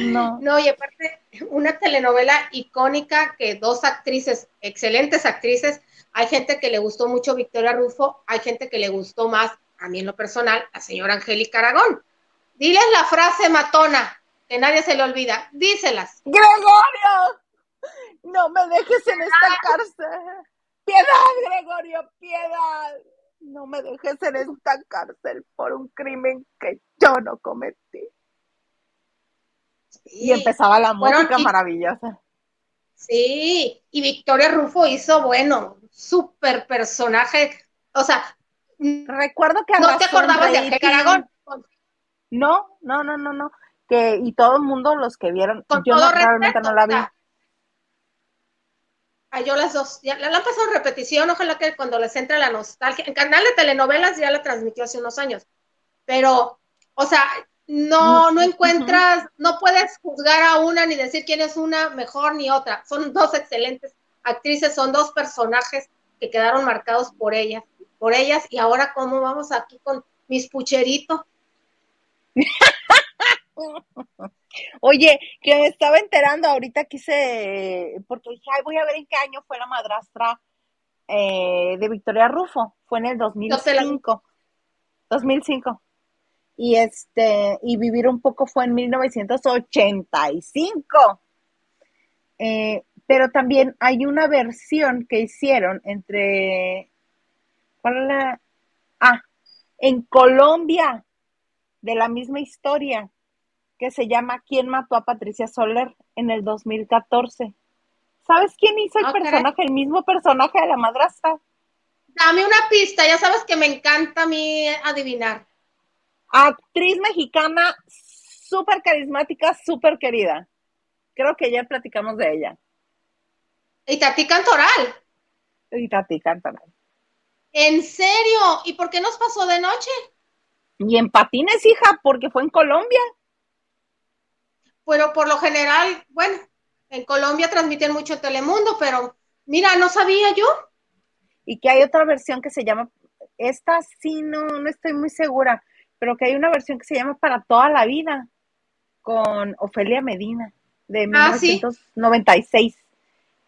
Speaker 1: No.
Speaker 2: No, y aparte, una telenovela icónica que dos actrices, excelentes actrices, hay gente que le gustó mucho Victoria Rufo, hay gente que le gustó más, a mí en lo personal, la señora Angélica Aragón. Diles la frase matona, que nadie se le olvida. Díselas.
Speaker 1: Gregorio, no me dejes en esta cárcel. Piedad, Gregorio, piedad. No me dejes en esta cárcel por un crimen que yo no cometí. Y empezaba la música maravillosa.
Speaker 2: Sí, y Victoria Rufo hizo, bueno, súper personaje. O sea,
Speaker 1: recuerdo que
Speaker 2: no te acordabas de Aragón.
Speaker 1: No, no, no, no, no. Que, y todo el mundo, los que vieron, yo no, realmente no la vi.
Speaker 2: Ay, yo las dos, ya, la, han pasado en repetición, ojalá que cuando les entre la nostalgia, en canal de telenovelas ya la transmitió hace unos años, pero, o sea, no, no encuentras, no puedes juzgar a una ni decir quién es una mejor ni otra, son dos excelentes actrices, son dos personajes que quedaron marcados por ellas, por ellas, y ahora cómo vamos aquí con mis pucheritos,
Speaker 1: Oye, que me estaba enterando ahorita quise, porque dije, ay, voy a ver en qué año fue la madrastra eh, de Victoria Rufo. Fue en el 2005. 2005. Y este, y Vivir un poco fue en 1985. Eh, pero también hay una versión que hicieron entre, ¿cuál la? Ah, en Colombia de la misma historia que se llama ¿Quién mató a Patricia Soler? en el 2014. ¿Sabes quién hizo el personaje, el mismo personaje de la madrastra?
Speaker 2: Dame una pista, ya sabes que me encanta a mí adivinar.
Speaker 1: Actriz mexicana súper carismática, súper querida. Creo que ya platicamos de ella.
Speaker 2: Y Tati Cantoral.
Speaker 1: Y Tati Cantoral.
Speaker 2: ¿En serio? ¿Y por qué nos pasó de noche?
Speaker 1: Y en patines, hija, porque fue en Colombia.
Speaker 2: Pero por lo general, bueno, en Colombia transmiten mucho Telemundo, pero mira, no sabía yo.
Speaker 1: Y que hay otra versión que se llama, esta sí no, no estoy muy segura, pero que hay una versión que se llama Para toda la vida, con Ofelia Medina, de 1996, ah,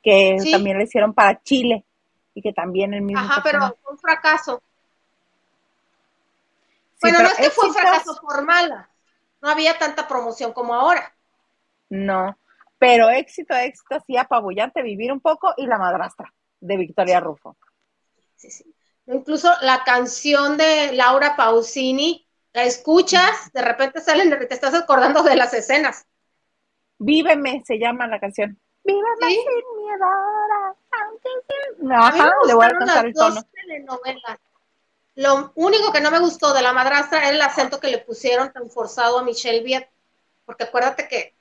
Speaker 1: que también le hicieron para Chile, y que también el mismo.
Speaker 2: Ajá, pero fue un fracaso bueno, no es que fue un fracaso formal, no había tanta promoción como ahora.
Speaker 1: No, pero éxito, éxito, sí, apabullante, vivir un poco y la madrastra de Victoria Rufo.
Speaker 2: Sí, sí. Incluso la canción de Laura Pausini, la escuchas, de repente salen, te estás acordando de las escenas.
Speaker 1: Víveme, se llama la canción. Víveme sin miedo Ajá, le voy a cantar el tono.
Speaker 2: Telenovelas. Lo único que no me gustó de la madrastra era el acento que le pusieron tan forzado a Michelle Viet, porque acuérdate que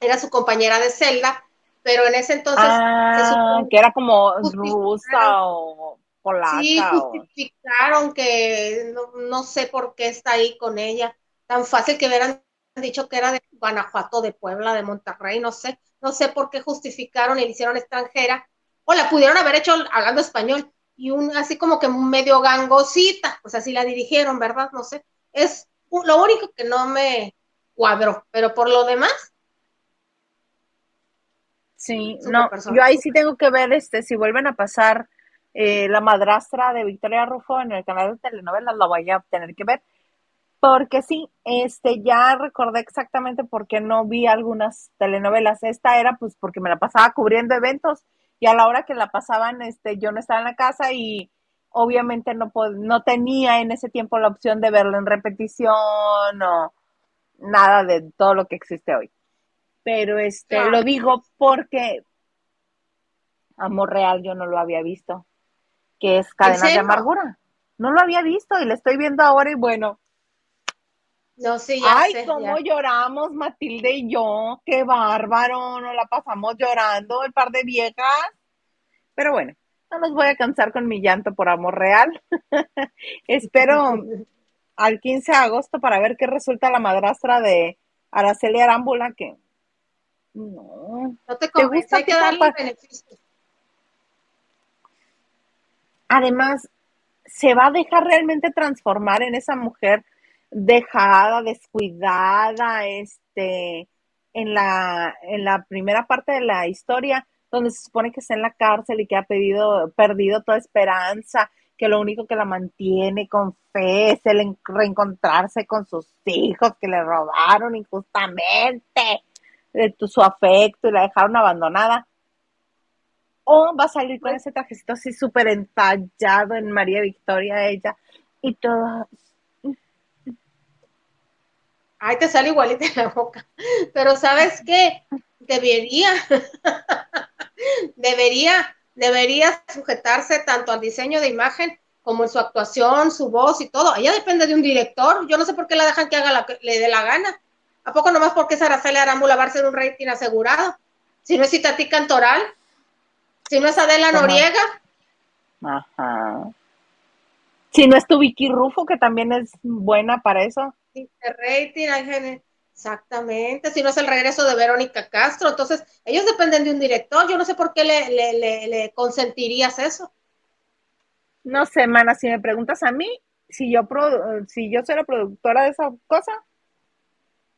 Speaker 2: era su compañera de celda, pero en ese entonces
Speaker 1: ah, que era como rusa o polaca.
Speaker 2: Sí, justificaron que no, sé por qué está ahí con ella. Tan fácil que hubieran dicho que era de Guanajuato, de Puebla, de Monterrey, no sé, no sé por qué justificaron y le hicieron extranjera, o la pudieron haber hecho hablando español, y un así como que medio gangosita, pues así la dirigieron, ¿verdad? No sé. Es lo único que no me cuadró, pero por lo demás.
Speaker 1: Sí, no, yo ahí sí tengo que ver este si vuelven a pasar eh, la madrastra de Victoria Rufo en el canal de telenovelas, la voy a tener que ver. Porque sí, este, ya recordé exactamente por qué no vi algunas telenovelas. Esta era pues porque me la pasaba cubriendo eventos y a la hora que la pasaban, este, yo no estaba en la casa y obviamente no, no tenía en ese tiempo la opción de verlo en repetición o nada de todo lo que existe hoy. Pero este, lo digo porque Amor Real yo no lo había visto, que es Cadena de Amargura. No lo había visto y lo estoy viendo ahora y bueno.
Speaker 2: No, sí,
Speaker 1: ya Ay, cómo lloramos Matilde y yo, qué bárbaro, nos la pasamos llorando, el par de viejas. Pero bueno, no los voy a cansar con mi llanto por amor real. Espero al 15 de agosto para ver qué resulta la madrastra de Araceli Arámbula, que
Speaker 2: no. No te, ¿Te gusta hay que darle beneficio.
Speaker 1: Además, se va a dejar realmente transformar en esa mujer dejada, descuidada, este, en la, en la primera parte de la historia, donde se supone que está en la cárcel y que ha pedido, perdido toda esperanza, que lo único que la mantiene con fe es el reencontrarse con sus hijos que le robaron injustamente de su afecto y la dejaron abandonada. O va a salir con ese trajecito así súper entallado en María Victoria ella y todo.
Speaker 2: Ay, te sale igualita en la boca. Pero ¿sabes qué? Debería, debería, debería sujetarse tanto al diseño de imagen como en su actuación, su voz y todo. Ella depende de un director. Yo no sé por qué la dejan que haga lo que le dé la gana. ¿A poco nomás porque es Araceli Arámbula va a ser un rating asegurado? Si no es Itatí Cantoral, si no es Adela Noriega.
Speaker 1: Ajá. Si no es tu Vicky Rufo, que también es buena para eso.
Speaker 2: Rating, exactamente. Si no es el regreso de Verónica Castro. Entonces, ellos dependen de un director. Yo no sé por qué le, le, le, consentirías eso.
Speaker 1: No sé, mana, si me preguntas a mí, si yo, si yo soy la productora de esa cosa,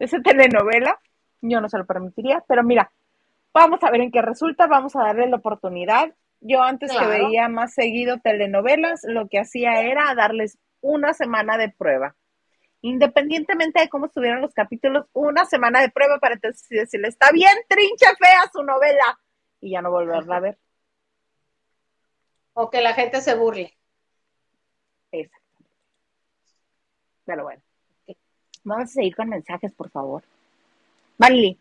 Speaker 1: esa telenovela, yo no se lo permitiría, pero mira, vamos a ver en qué resulta, vamos a darle la oportunidad. Yo antes que veía más seguido telenovelas, lo que hacía era darles una semana de prueba. Independientemente de cómo estuvieran los capítulos, una semana de prueba para decirle, está bien, trincha fea su novela, y ya no volverla a ver.
Speaker 2: O que la gente se burle.
Speaker 1: Exactamente. Pero bueno. Vamos a seguir con mensajes, por favor. Vale.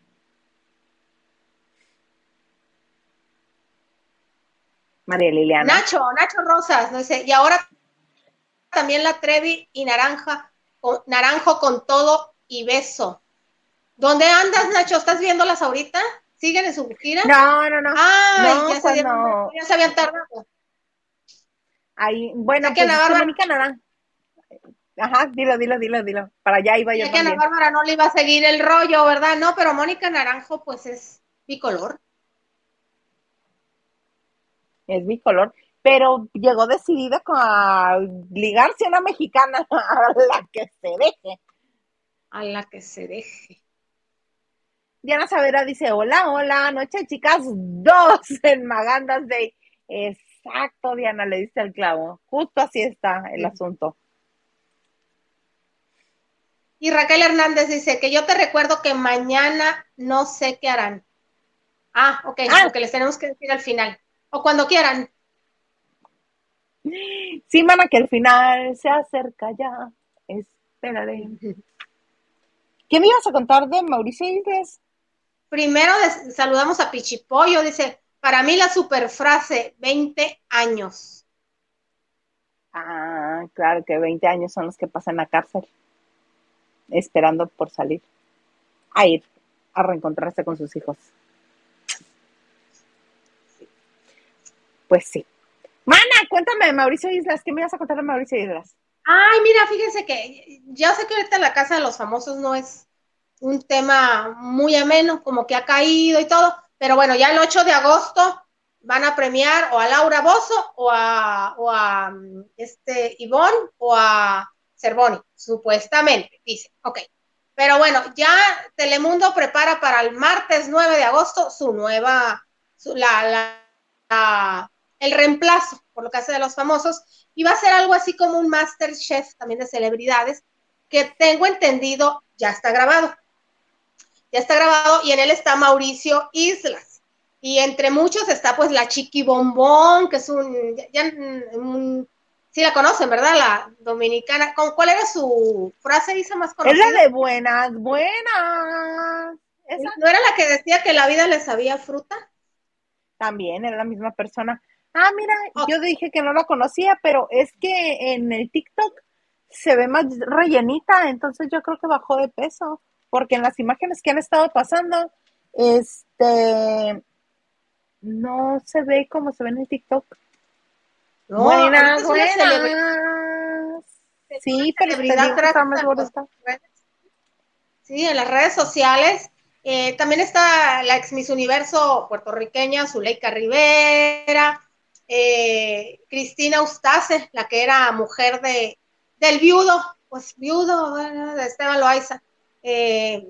Speaker 1: María Liliana.
Speaker 2: Nacho, Nacho Rosas, no sé, y ahora también la Trevi y Naranja, Naranjo con todo y beso. ¿Dónde andas, Nacho? ¿Estás viéndolas ahorita? ¿Siguen en su gira?
Speaker 1: No, no, no.
Speaker 2: Ah, ya, se ya, se habían tardado.
Speaker 1: Ahí, bueno, pues, Mónica Naranja. Ajá, dilo, dilo, dilo, dilo. Para allá iba yo.
Speaker 2: que Ana Bárbara no le iba a seguir el rollo, ¿verdad? No, pero Mónica Naranjo, pues es bicolor.
Speaker 1: Es bicolor. Pero llegó decidida a ligarse a una mexicana a la que se deje.
Speaker 2: A la que se deje.
Speaker 1: Diana Savera dice: Hola, hola, noche, chicas, dos en Magandas de. Exacto, Diana, le dice el clavo. Justo así está el asunto.
Speaker 2: Y Raquel Hernández dice que yo te recuerdo que mañana no sé qué harán. Ah, ok, ah. porque les tenemos que decir al final. O cuando quieran.
Speaker 1: Sí, mana, que el final se acerca ya. Espérate. ¿Qué me ibas a contar de Mauricio Isles?
Speaker 2: Primero saludamos a Pichipollo, dice, para mí la superfrase, 20 años.
Speaker 1: Ah, claro que 20 años son los que pasan a cárcel esperando por salir a ir a reencontrarse con sus hijos. Pues sí. Mana, cuéntame de Mauricio Islas. ¿Qué me vas a contar de Mauricio Islas?
Speaker 2: Ay, mira, fíjense que ya sé que ahorita la casa de los famosos no es un tema muy ameno, como que ha caído y todo, pero bueno, ya el 8 de agosto van a premiar o a Laura Bozo o a, o a mm, este Ivonne o a Cervoni, supuestamente, dice. Ok. Pero bueno, ya Telemundo prepara para el martes 9 de agosto su nueva, la, la, el reemplazo, por lo que hace de los famosos, y va a ser algo así como un Master Chef también de celebridades, que tengo entendido ya está grabado. Ya está grabado y en él está Mauricio Islas y entre muchos está pues la Chiqui Bombón, que es un, ya, sí la conocen, ¿verdad? La dominicana. ¿Con cuál era su frase Isa más conocida?
Speaker 1: Es la de buenas, buenas.
Speaker 2: ¿No era la que decía que la vida le sabía fruta?
Speaker 1: También era la misma persona. Ah, mira, yo dije que no la conocía, pero es que en el TikTok se ve más rellenita, entonces yo creo que bajó de peso, porque en las imágenes que han estado pasando, este, no se ve como se ve en el TikTok.
Speaker 2: No, buenas, buenas. Sí, pero Sí, en las redes sociales. Eh, también está la ex Miss Universo puertorriqueña Zuleika Rivera, eh, Cristina Ustace, la que era mujer de, del viudo, pues viudo de Esteban Loaiza, eh,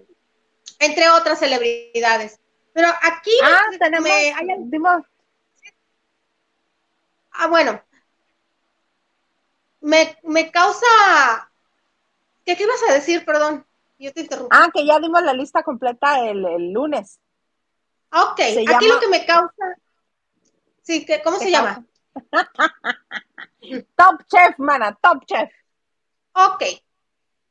Speaker 2: entre otras celebridades. Pero aquí
Speaker 1: ah, tenemos,
Speaker 2: Ah, bueno. Me, me causa. ¿Qué, ¿Qué ibas a decir? Perdón. Yo te interrumpí.
Speaker 1: Ah, que ya dimos la lista completa el, lunes.
Speaker 2: Ok, aquí lo que me causa. Sí, que, ¿cómo se llama?
Speaker 1: top Chef, mana, Top Chef.
Speaker 2: Ok.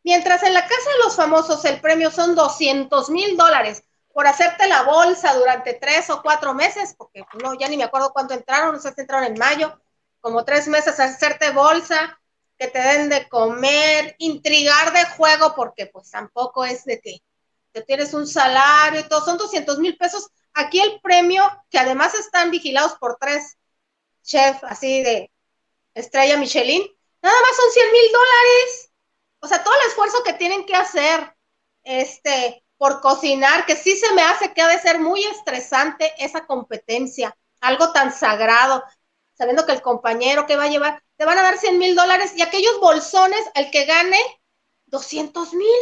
Speaker 2: Mientras en la Casa de los Famosos el premio son 200 mil dólares por hacerte la bolsa durante tres o cuatro meses, porque no, ya ni me acuerdo cuánto entraron, no sé si entraron en mayo, como tres meses hacerte bolsa, que te den de comer, intrigar de juego, porque pues tampoco es de que te tienes un salario y todo, son 200 mil pesos. Aquí el premio, que además están vigilados por tres chefs así de estrella Michelin, nada más son 100 mil dólares. O sea, todo el esfuerzo que tienen que hacer, este, por cocinar, que sí se me hace que ha de ser muy estresante esa competencia, algo tan sagrado, sabiendo que el compañero que va a llevar, te van a dar 100 mil dólares y aquellos bolsones, el que gane 200 mil,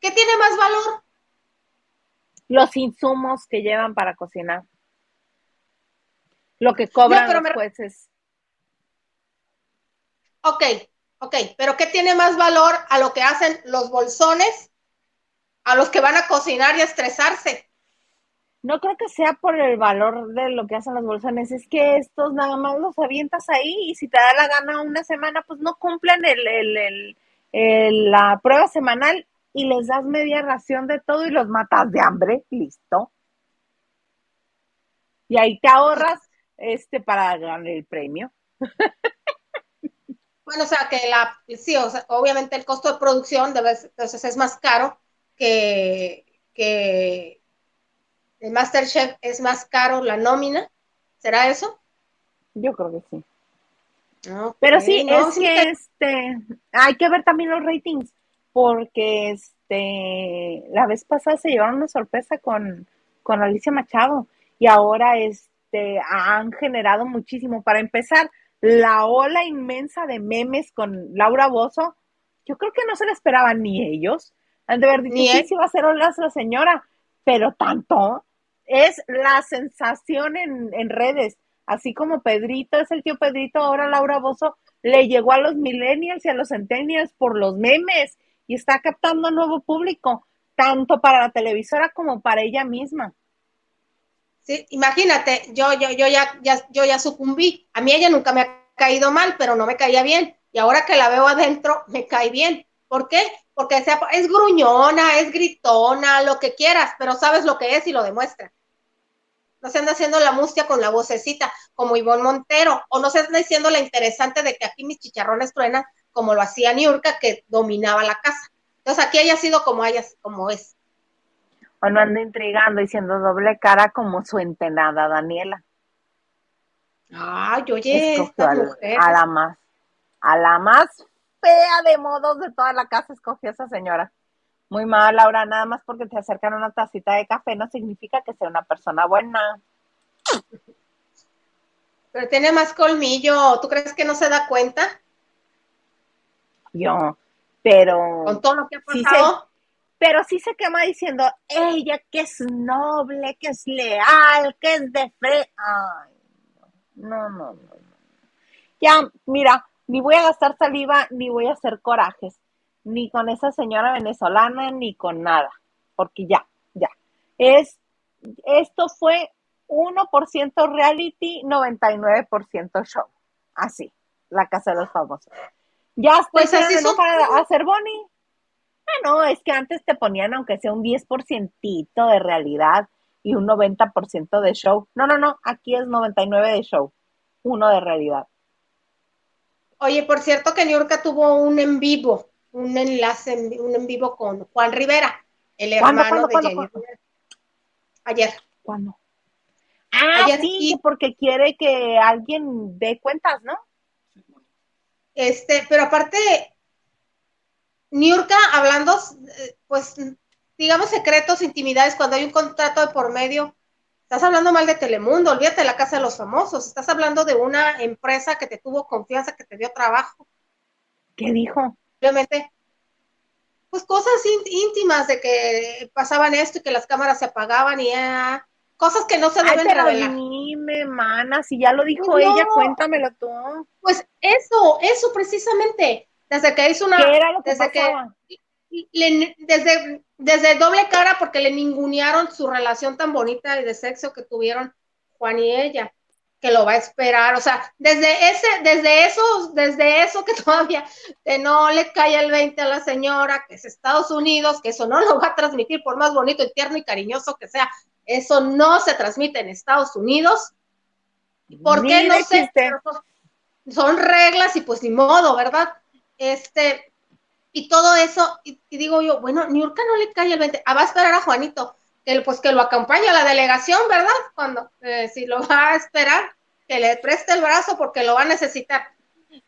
Speaker 2: ¿qué tiene más valor?
Speaker 1: Los insumos que llevan para cocinar. Lo que cobran los jueces.
Speaker 2: Ok, ok, pero ¿qué tiene más valor a lo que hacen los bolsones a los que van a cocinar y a estresarse.
Speaker 1: No creo que sea por el valor de lo que hacen los bolsones, es que estos nada más los avientas ahí y si te da la gana una semana, pues no cumplen el, la prueba semanal y les das media ración de todo y los matas de hambre, listo. Y ahí te ahorras este para ganar el premio.
Speaker 2: Bueno, o sea que la, sí, o sea, obviamente el costo de producción debe, entonces es más caro, que, que el Masterchef es más caro la nómina. ¿Será eso?
Speaker 1: Yo creo que sí. Pero sí, es que este, hay que ver también los ratings, porque este, la vez pasada se llevaron una sorpresa con, con Alicia Machado y ahora este, han generado muchísimo. Para empezar, la ola inmensa de memes con Laura Bozo, yo creo que no se la esperaban ni ellos. Han de haber dicho, sí, sí va a ser la señora, pero tanto es la sensación en, en, redes, así como Pedrito es el tío Pedrito, ahora Laura Bozo le llegó a los millennials y a los centennials por los memes y está captando nuevo público, tanto para la televisora como para ella misma.
Speaker 2: Sí, imagínate, yo, yo, yo ya, ya, yo ya sucumbí. A mí ella nunca me ha caído mal, pero no me caía bien. Y ahora que la veo adentro, me cae bien. ¿Por qué? porque sea, es gruñona, es gritona, lo que quieras, pero sabes lo que es y lo demuestra. No se anda haciendo la mustia con la vocecita, como Ivonne Montero, o no se anda diciendo la interesante de que aquí mis chicharrones truenan, como lo hacía Niurka, que dominaba la casa. Entonces aquí haya sido como haya, como es.
Speaker 1: O no anda intrigando, diciendo doble cara como su entenada Daniela.
Speaker 2: Ay, oye, esta mujer.
Speaker 1: A la más, a la más fea de modos de toda la casa escogió esa señora. Muy mal, Laura, nada más porque te acercan una tacita de café no significa que sea una persona buena.
Speaker 2: Pero tiene más colmillo. ¿Tú crees que no se da cuenta?
Speaker 1: Yo, pero.
Speaker 2: Con todo lo que ha
Speaker 1: Sí,
Speaker 2: pasado.
Speaker 1: pero sí se quema diciendo, ella que es noble, que es leal, que es de fe. Ay, no, no, no, no. Ya, mira, ni voy a gastar saliva, ni voy a hacer corajes, ni con esa señora venezolana, ni con nada, porque ya, ya. Es, esto fue 1% reality, 99% show. Así, la casa de los famosos. Ya
Speaker 2: Pues
Speaker 1: pues
Speaker 2: así son
Speaker 1: para hacer Bonnie. Ah, no, es que antes te ponían aunque sea un 10% de realidad y un 90% de show. No, no, no, aquí es 99 de show, uno de realidad.
Speaker 2: Oye, por cierto que Niurka tuvo un en vivo, un enlace, en un en vivo con Juan Rivera, el
Speaker 1: ¿Cuándo,
Speaker 2: hermano
Speaker 1: cuándo,
Speaker 2: de
Speaker 1: cuándo,
Speaker 2: Jenny
Speaker 1: cuándo?
Speaker 2: Rivera. Ayer.
Speaker 1: ¿Cuándo? Ah,
Speaker 2: Ayer
Speaker 1: sí,
Speaker 2: y-
Speaker 1: porque quiere que alguien dé cuentas, ¿no?
Speaker 2: Este, pero aparte, Niurka hablando, eh, pues, digamos secretos, intimidades, cuando hay un contrato de por medio, estás hablando mal de Telemundo, olvídate de la casa de los famosos, estás hablando de una empresa que te tuvo confianza, que te dio trabajo,
Speaker 1: ¿Qué dijo?
Speaker 2: simplemente, pues cosas ín- íntimas de que pasaban esto y que las cámaras se apagaban y ah, cosas que no se
Speaker 1: Ay,
Speaker 2: deben
Speaker 1: pero
Speaker 2: revelar.
Speaker 1: dime, mana, si ya lo dijo
Speaker 2: no.
Speaker 1: ella, cuéntamelo tú.
Speaker 2: Pues eso, eso precisamente, desde que hizo una,
Speaker 1: ¿Qué era lo que
Speaker 2: desde que
Speaker 1: pasaba?
Speaker 2: le- desde, desde doble cara porque le ningunearon su relación tan bonita y de sexo que tuvieron Juan y ella, que lo va a esperar, o sea, desde ese, desde eso, desde eso que todavía que no le cae el 20 a la señora, que es Estados Unidos, que eso no lo va a transmitir por más bonito y tierno y cariñoso que sea, eso no se transmite en Estados Unidos. ¿Por qué? No sé, son- son reglas y pues ni modo, ¿verdad? Este, y todo eso, y, y digo yo, bueno, Niurka no le cae el 20, ah, va a esperar a Juanito, que pues que lo acompañe a la delegación, ¿verdad? Cuando, eh, si lo va a esperar, que le preste el brazo porque lo va a necesitar.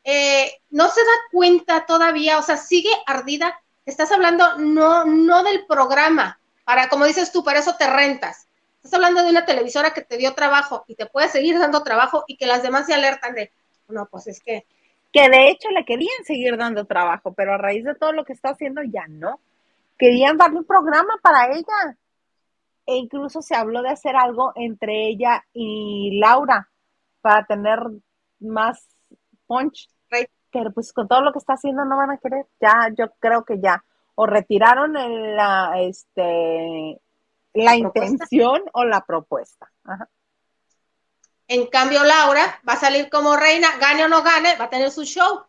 Speaker 2: Eh, no se da cuenta todavía, o sea, sigue ardida. Estás hablando no, no del programa, para, como dices tú, para eso te rentas. Estás hablando de una televisora que te dio trabajo y te puede seguir dando trabajo y que las demás se alertan de, no, pues es que
Speaker 1: Que de hecho le querían seguir dando trabajo, pero a raíz de todo lo que está haciendo ya no. Querían darle un programa para ella. E incluso se habló de hacer algo entre ella y Laura para tener más punch.
Speaker 2: Right.
Speaker 1: Pero pues con todo lo que está haciendo no van a querer. Ya, yo creo que ya. O retiraron el- la, este, la intención o la propuesta. Ajá.
Speaker 2: En cambio, Laura va a salir como reina, gane o no gane, va a tener su show.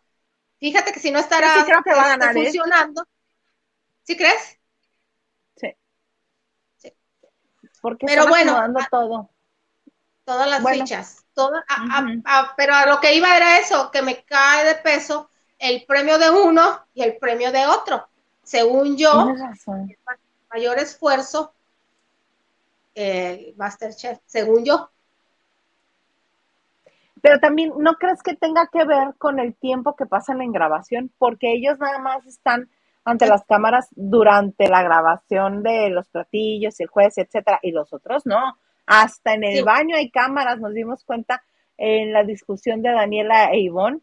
Speaker 2: Fíjate que si no estará
Speaker 1: Yo sí creo que va a
Speaker 2: este,
Speaker 1: ¿eh?
Speaker 2: funcionando. ¿Sí crees?
Speaker 1: Sí.
Speaker 2: Sí.
Speaker 1: Porque
Speaker 2: Pero bueno, ah,
Speaker 1: todo.
Speaker 2: Todas las
Speaker 1: Bueno.
Speaker 2: fichas. Todas, a- a-
Speaker 1: Ujú.
Speaker 2: a- pero a lo que iba era eso, que me cae de peso el premio de uno y el premio de otro. Según yo, mayor esfuerzo, el Masterchef, según yo.
Speaker 1: Pero también, ¿no crees que tenga que ver con el tiempo que pasan en grabación? Porque ellos nada más están ante las cámaras durante la grabación de los platillos, el juez, etcétera, y los otros no. Hasta en el
Speaker 2: Sí.
Speaker 1: baño hay cámaras, nos dimos cuenta en la discusión de Daniela e Ivonne.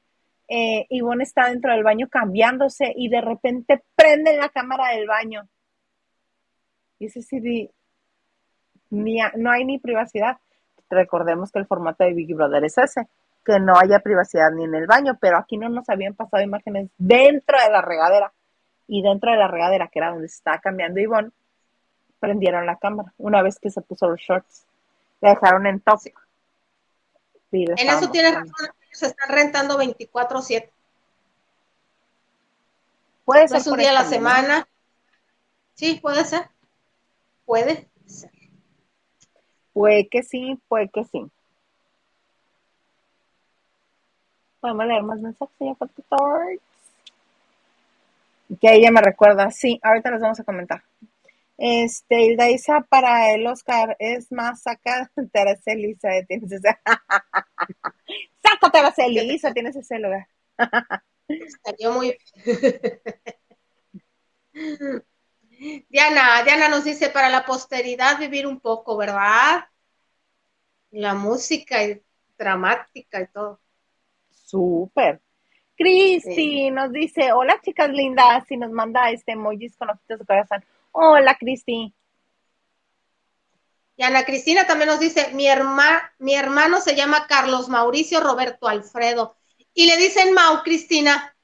Speaker 1: Eh, Ivonne está dentro del baño cambiándose y de repente prenden la cámara del baño. Y eso sí, ni a- no hay ni privacidad. Recordemos que el formato de Big Brother es ese, que no haya privacidad ni en el baño, pero aquí no nos habían pasado imágenes dentro de la regadera. Y dentro de la regadera, que era donde se estaba cambiando Ivonne, prendieron la cámara una vez que se puso los shorts. La dejaron en top.
Speaker 2: En eso tienes razón, se están rentando 24/7.
Speaker 1: Puede
Speaker 2: No
Speaker 1: ser
Speaker 2: es un día a la semana. Sí, puede ser. Puede.
Speaker 1: Puede que sí, puede que sí. Podemos leer más mensajes, señor Factor. Que ella me recuerda, sí, ahorita les vamos a comentar. Este, Hilda Isa para el Oscar es más saca Teresa Elisa, tienes ese. Saca Teresa Elisa, tienes ese lugar.
Speaker 2: Estaría muy Diana, Diana nos dice para la posteridad vivir un poco, ¿verdad? La música y dramática y todo.
Speaker 1: Súper. Cristi nos dice, hola chicas lindas, y nos manda este emojis con ojitos de corazón. Hola Cristi.
Speaker 2: Y Ana Cristina también nos dice, mi, herma, mi hermano se llama Carlos Mauricio Roberto Alfredo. Y le dicen Mau, Cristina.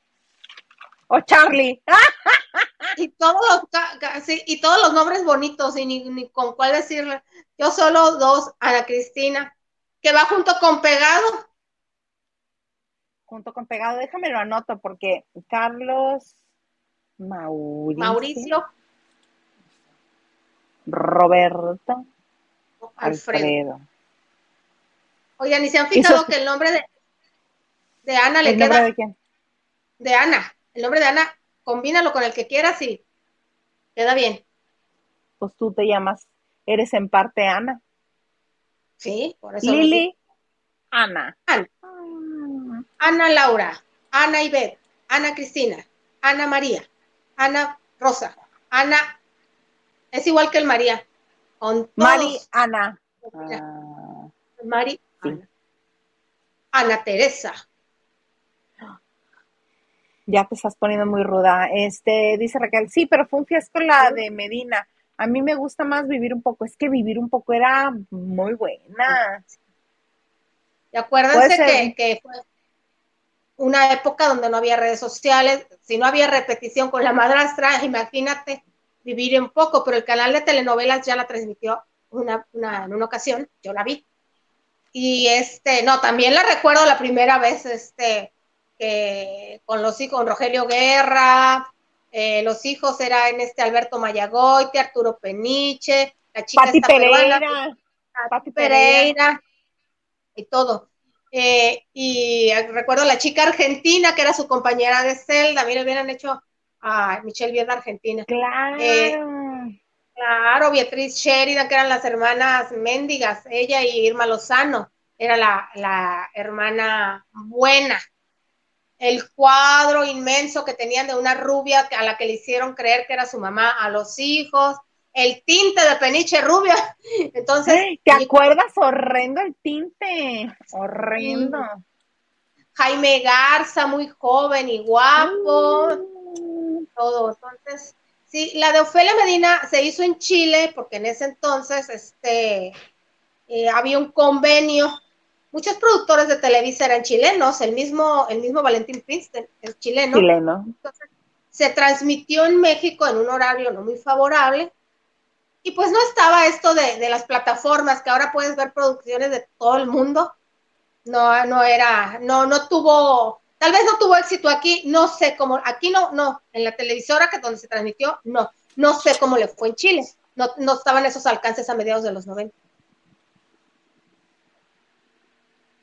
Speaker 1: O Charlie.
Speaker 2: y, todos los, y todos los nombres bonitos, y ni, con cuál decirle. Yo solo dos, Ana Cristina, que va junto con Pegado.
Speaker 1: Junto con Pegado, déjame lo anoto, porque Carlos Mauricio.
Speaker 2: Mauricio.
Speaker 1: Roberto. Alfredo.
Speaker 2: Oigan, ¿y se han fijado que el nombre de, de Ana le
Speaker 1: ¿El
Speaker 2: queda?
Speaker 1: Nombre de quién?
Speaker 2: De Ana. El nombre de Ana, combínalo con el que quieras y queda bien.
Speaker 1: Pues tú te llamas, eres en parte Ana.
Speaker 2: Sí, por eso.
Speaker 1: Lili, Ana.
Speaker 2: Ana. Ana Laura, Ana Ivette, Ana Cristina, Ana María, Ana Rosa, Ana, es igual que el María.
Speaker 1: Mari Ana.
Speaker 2: Ah, Mari Ana. Ana Teresa.
Speaker 1: Ya te estás poniendo muy ruda. Este, dice Raquel, sí, pero fue un fiasco la de Medina. A mí me gusta más vivir un poco. Es que vivir un poco era muy buena.
Speaker 2: Y acuérdense que, que fue una época donde no había redes sociales, si no había repetición con la madrastra, imagínate vivir un poco, pero el canal de telenovelas ya la transmitió una, en una ocasión, yo la vi. Y este, no, también la recuerdo la primera vez, este, que con los hijos, con Rogelio Guerra, eh, los hijos eran este Alberto Mayagoite, Arturo Peniche, la chica
Speaker 1: Pati Pereira,
Speaker 2: Pati Pereira, y todo. Eh, y recuerdo la chica argentina que era su compañera de celda, le hubieran hecho a Michelle Vieda Argentina.
Speaker 1: Claro.
Speaker 2: Eh, claro, Beatriz Sheridan, que eran las hermanas Méndigas, ella y Irma Lozano, era la, la hermana buena. El cuadro inmenso que tenían de una rubia a la que le hicieron creer que era su mamá a los hijos, el tinte de peniche rubia. Entonces.
Speaker 1: ¿Te acuerdas? Horrendo el tinte. Horrendo.
Speaker 2: Jaime Garza, muy joven y guapo.
Speaker 1: Mm
Speaker 2: todo. Entonces, sí, la de Ofelia Medina se hizo en Chile porque en ese entonces este, eh, había un convenio. Muchos productores de Televisa eran chilenos, el mismo, el mismo Valentín Princeton es chileno.
Speaker 1: Chileno.
Speaker 2: Entonces, se transmitió en México en un horario no muy favorable. Y pues no estaba esto de, de las plataformas, que ahora puedes ver producciones de todo el mundo. No, no era, no, no tuvo Tal vez no tuvo éxito aquí, no sé cómo, aquí no, no, en la televisora que donde se transmitió, no, no sé cómo le fue en Chile, no, no estaban esos alcances a mediados de los 90.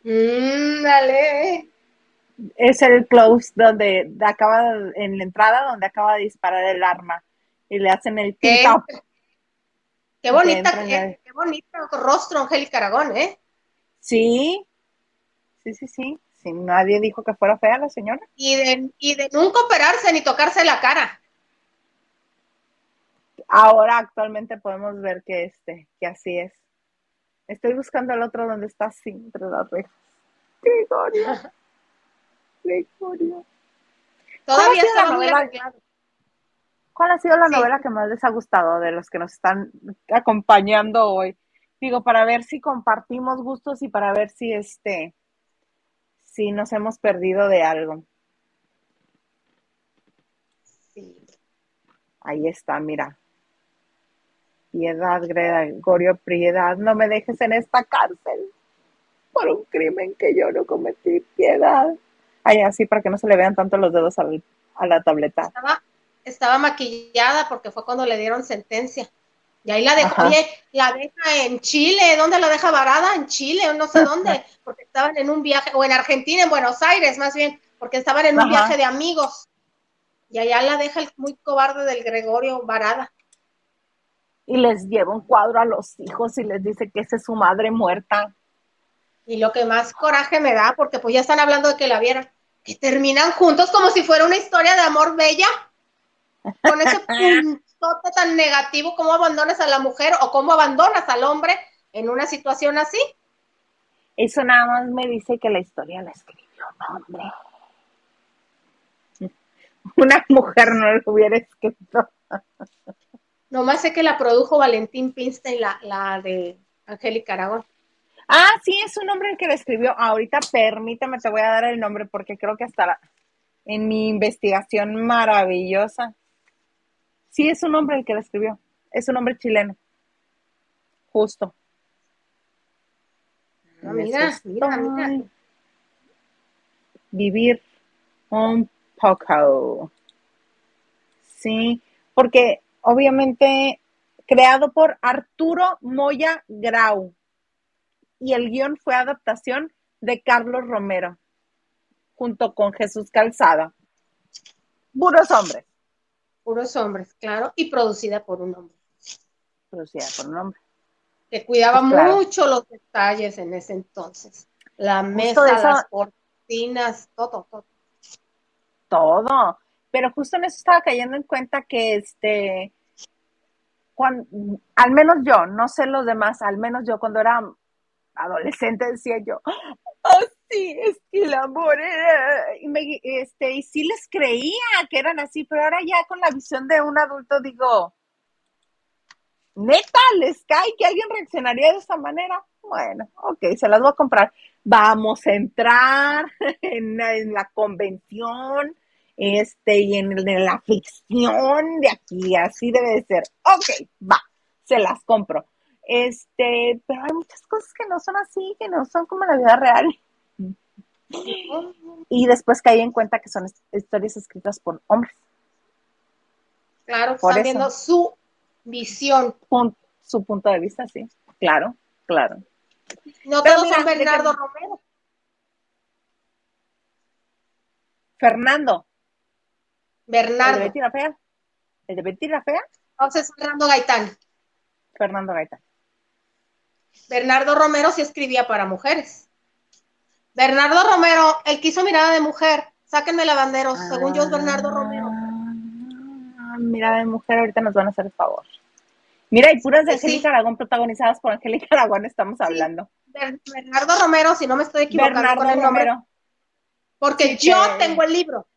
Speaker 2: Mm, dale.
Speaker 1: Es el close donde acaba, en la entrada donde acaba de disparar el arma y le hacen el
Speaker 2: qué, qué bonita, qué, qué bonito rostro Angélica Aragón, ¿eh?
Speaker 1: Sí, sí, sí, sí. Si nadie dijo que fuera fea la señora.
Speaker 2: Y de, y de nunca operarse ni tocarse la cara.
Speaker 1: Ahora actualmente podemos ver que este, que así es. Estoy buscando el otro donde está así entre las rejas. Gregorio. Gregorio.
Speaker 2: Todavía está muy.
Speaker 1: ¿Cuál ha sido la novela que más les ha gustado de los que nos están acompañando hoy? Digo, para ver si compartimos gustos y para ver si este Sí, nos hemos perdido de algo.
Speaker 2: Sí.
Speaker 1: Ahí está, mira. Piedad, Gregorio, piedad, no me dejes en esta cárcel por un crimen que yo no cometí. Piedad. Ay, así para que no se le vean tanto los dedos a la tableta.
Speaker 2: Estaba, estaba maquillada porque fue cuando le dieron sentencia. Y ahí la dejó, oye, la deja en Chile, ¿dónde la deja varada? En Chile o no sé dónde, porque estaban en un viaje, o en Argentina, en Buenos Aires más bien, porque estaban en un viaje de amigos. Y allá la deja el muy cobarde del Gregorio varada.
Speaker 1: Y les lleva un cuadro a los hijos y les dice que esa es su madre muerta.
Speaker 2: Y lo que más coraje me da, porque pues ya están hablando de que la vieron, que terminan juntos como si fuera una historia de amor bella, con ese punto tan negativo, ¿cómo abandonas a la mujer o cómo abandonas al hombre en una situación así?
Speaker 1: Eso nada más me dice que la historia la escribió un hombre. Una mujer no lo hubiera escrito.
Speaker 2: Nomás sé que la produjo Valentín Pinstein, la, la de Angélica Aragón.
Speaker 1: Ah, sí, es un nombre el que la escribió. Ahorita permítame, te voy a dar el nombre porque creo que hasta la- en mi investigación maravillosa. Sí, es un hombre el que la escribió. Es un hombre chileno. Justo.
Speaker 2: Ah, mira, mira, mira.
Speaker 1: Vivir un poco. Sí, porque obviamente creado por Arturo Moya Grau y el guion fue adaptación de Carlos Romero junto con Jesús Calzada. Puros hombres,
Speaker 2: Puros hombres, claro, y producida por un hombre
Speaker 1: producida por un hombre.
Speaker 2: que cuidaba
Speaker 1: Pues claro.
Speaker 2: mucho los detalles en ese entonces. La mesa, las cortinas, todo, todo.
Speaker 1: todo. Pero justo en eso estaba cayendo en cuenta que este, cuan- al menos yo, no sé los demás, al menos yo cuando era adolescente decía yo, oh sí, es que el amor era-". y, me- este, y sí les creía que eran así, pero ahora ya con la visión de un adulto digo, neta, les cae que alguien reaccionaría de esta manera. Bueno, ok, se las voy a comprar. Vamos a entrar en la convención, este, y en, en la ficción de aquí, así debe de ser. Ok, va, se las compro. Este, pero hay muchas cosas que no son así, que no son como la vida real. Y después caí en cuenta que son his- historias escritas por hombres.
Speaker 2: Claro,
Speaker 1: Por
Speaker 2: están
Speaker 1: eso.
Speaker 2: viendo su visión.
Speaker 1: Pun- su punto de vista, sí. Claro, claro.
Speaker 2: No
Speaker 1: Pero
Speaker 2: todos son Bernardo. Romero.
Speaker 1: Fernando, el de
Speaker 2: Bernardo.
Speaker 1: Betty la Fea. El de Betty la Fea,
Speaker 2: Entonces, Fernando Gaitán.
Speaker 1: Fernando Gaitán.
Speaker 2: Bernardo Romero sí escribía para mujeres. Bernardo Romero, el que hizo mirada de mujer. Sáquenme lavanderos. Según yo es Bernardo Romero.
Speaker 1: Ah, Mira, de mujer, ahorita nos van a hacer el favor. Mira, y puras de
Speaker 2: Sí, sí.
Speaker 1: Angélica Aragón, protagonizadas por Angélica Aragón, estamos hablando.
Speaker 2: Ber- Bernardo Romero, si no me estoy equivocando
Speaker 1: Bernardo
Speaker 2: con el nombre.
Speaker 1: Romero.
Speaker 2: Porque
Speaker 1: Sí,
Speaker 2: yo tengo el libro.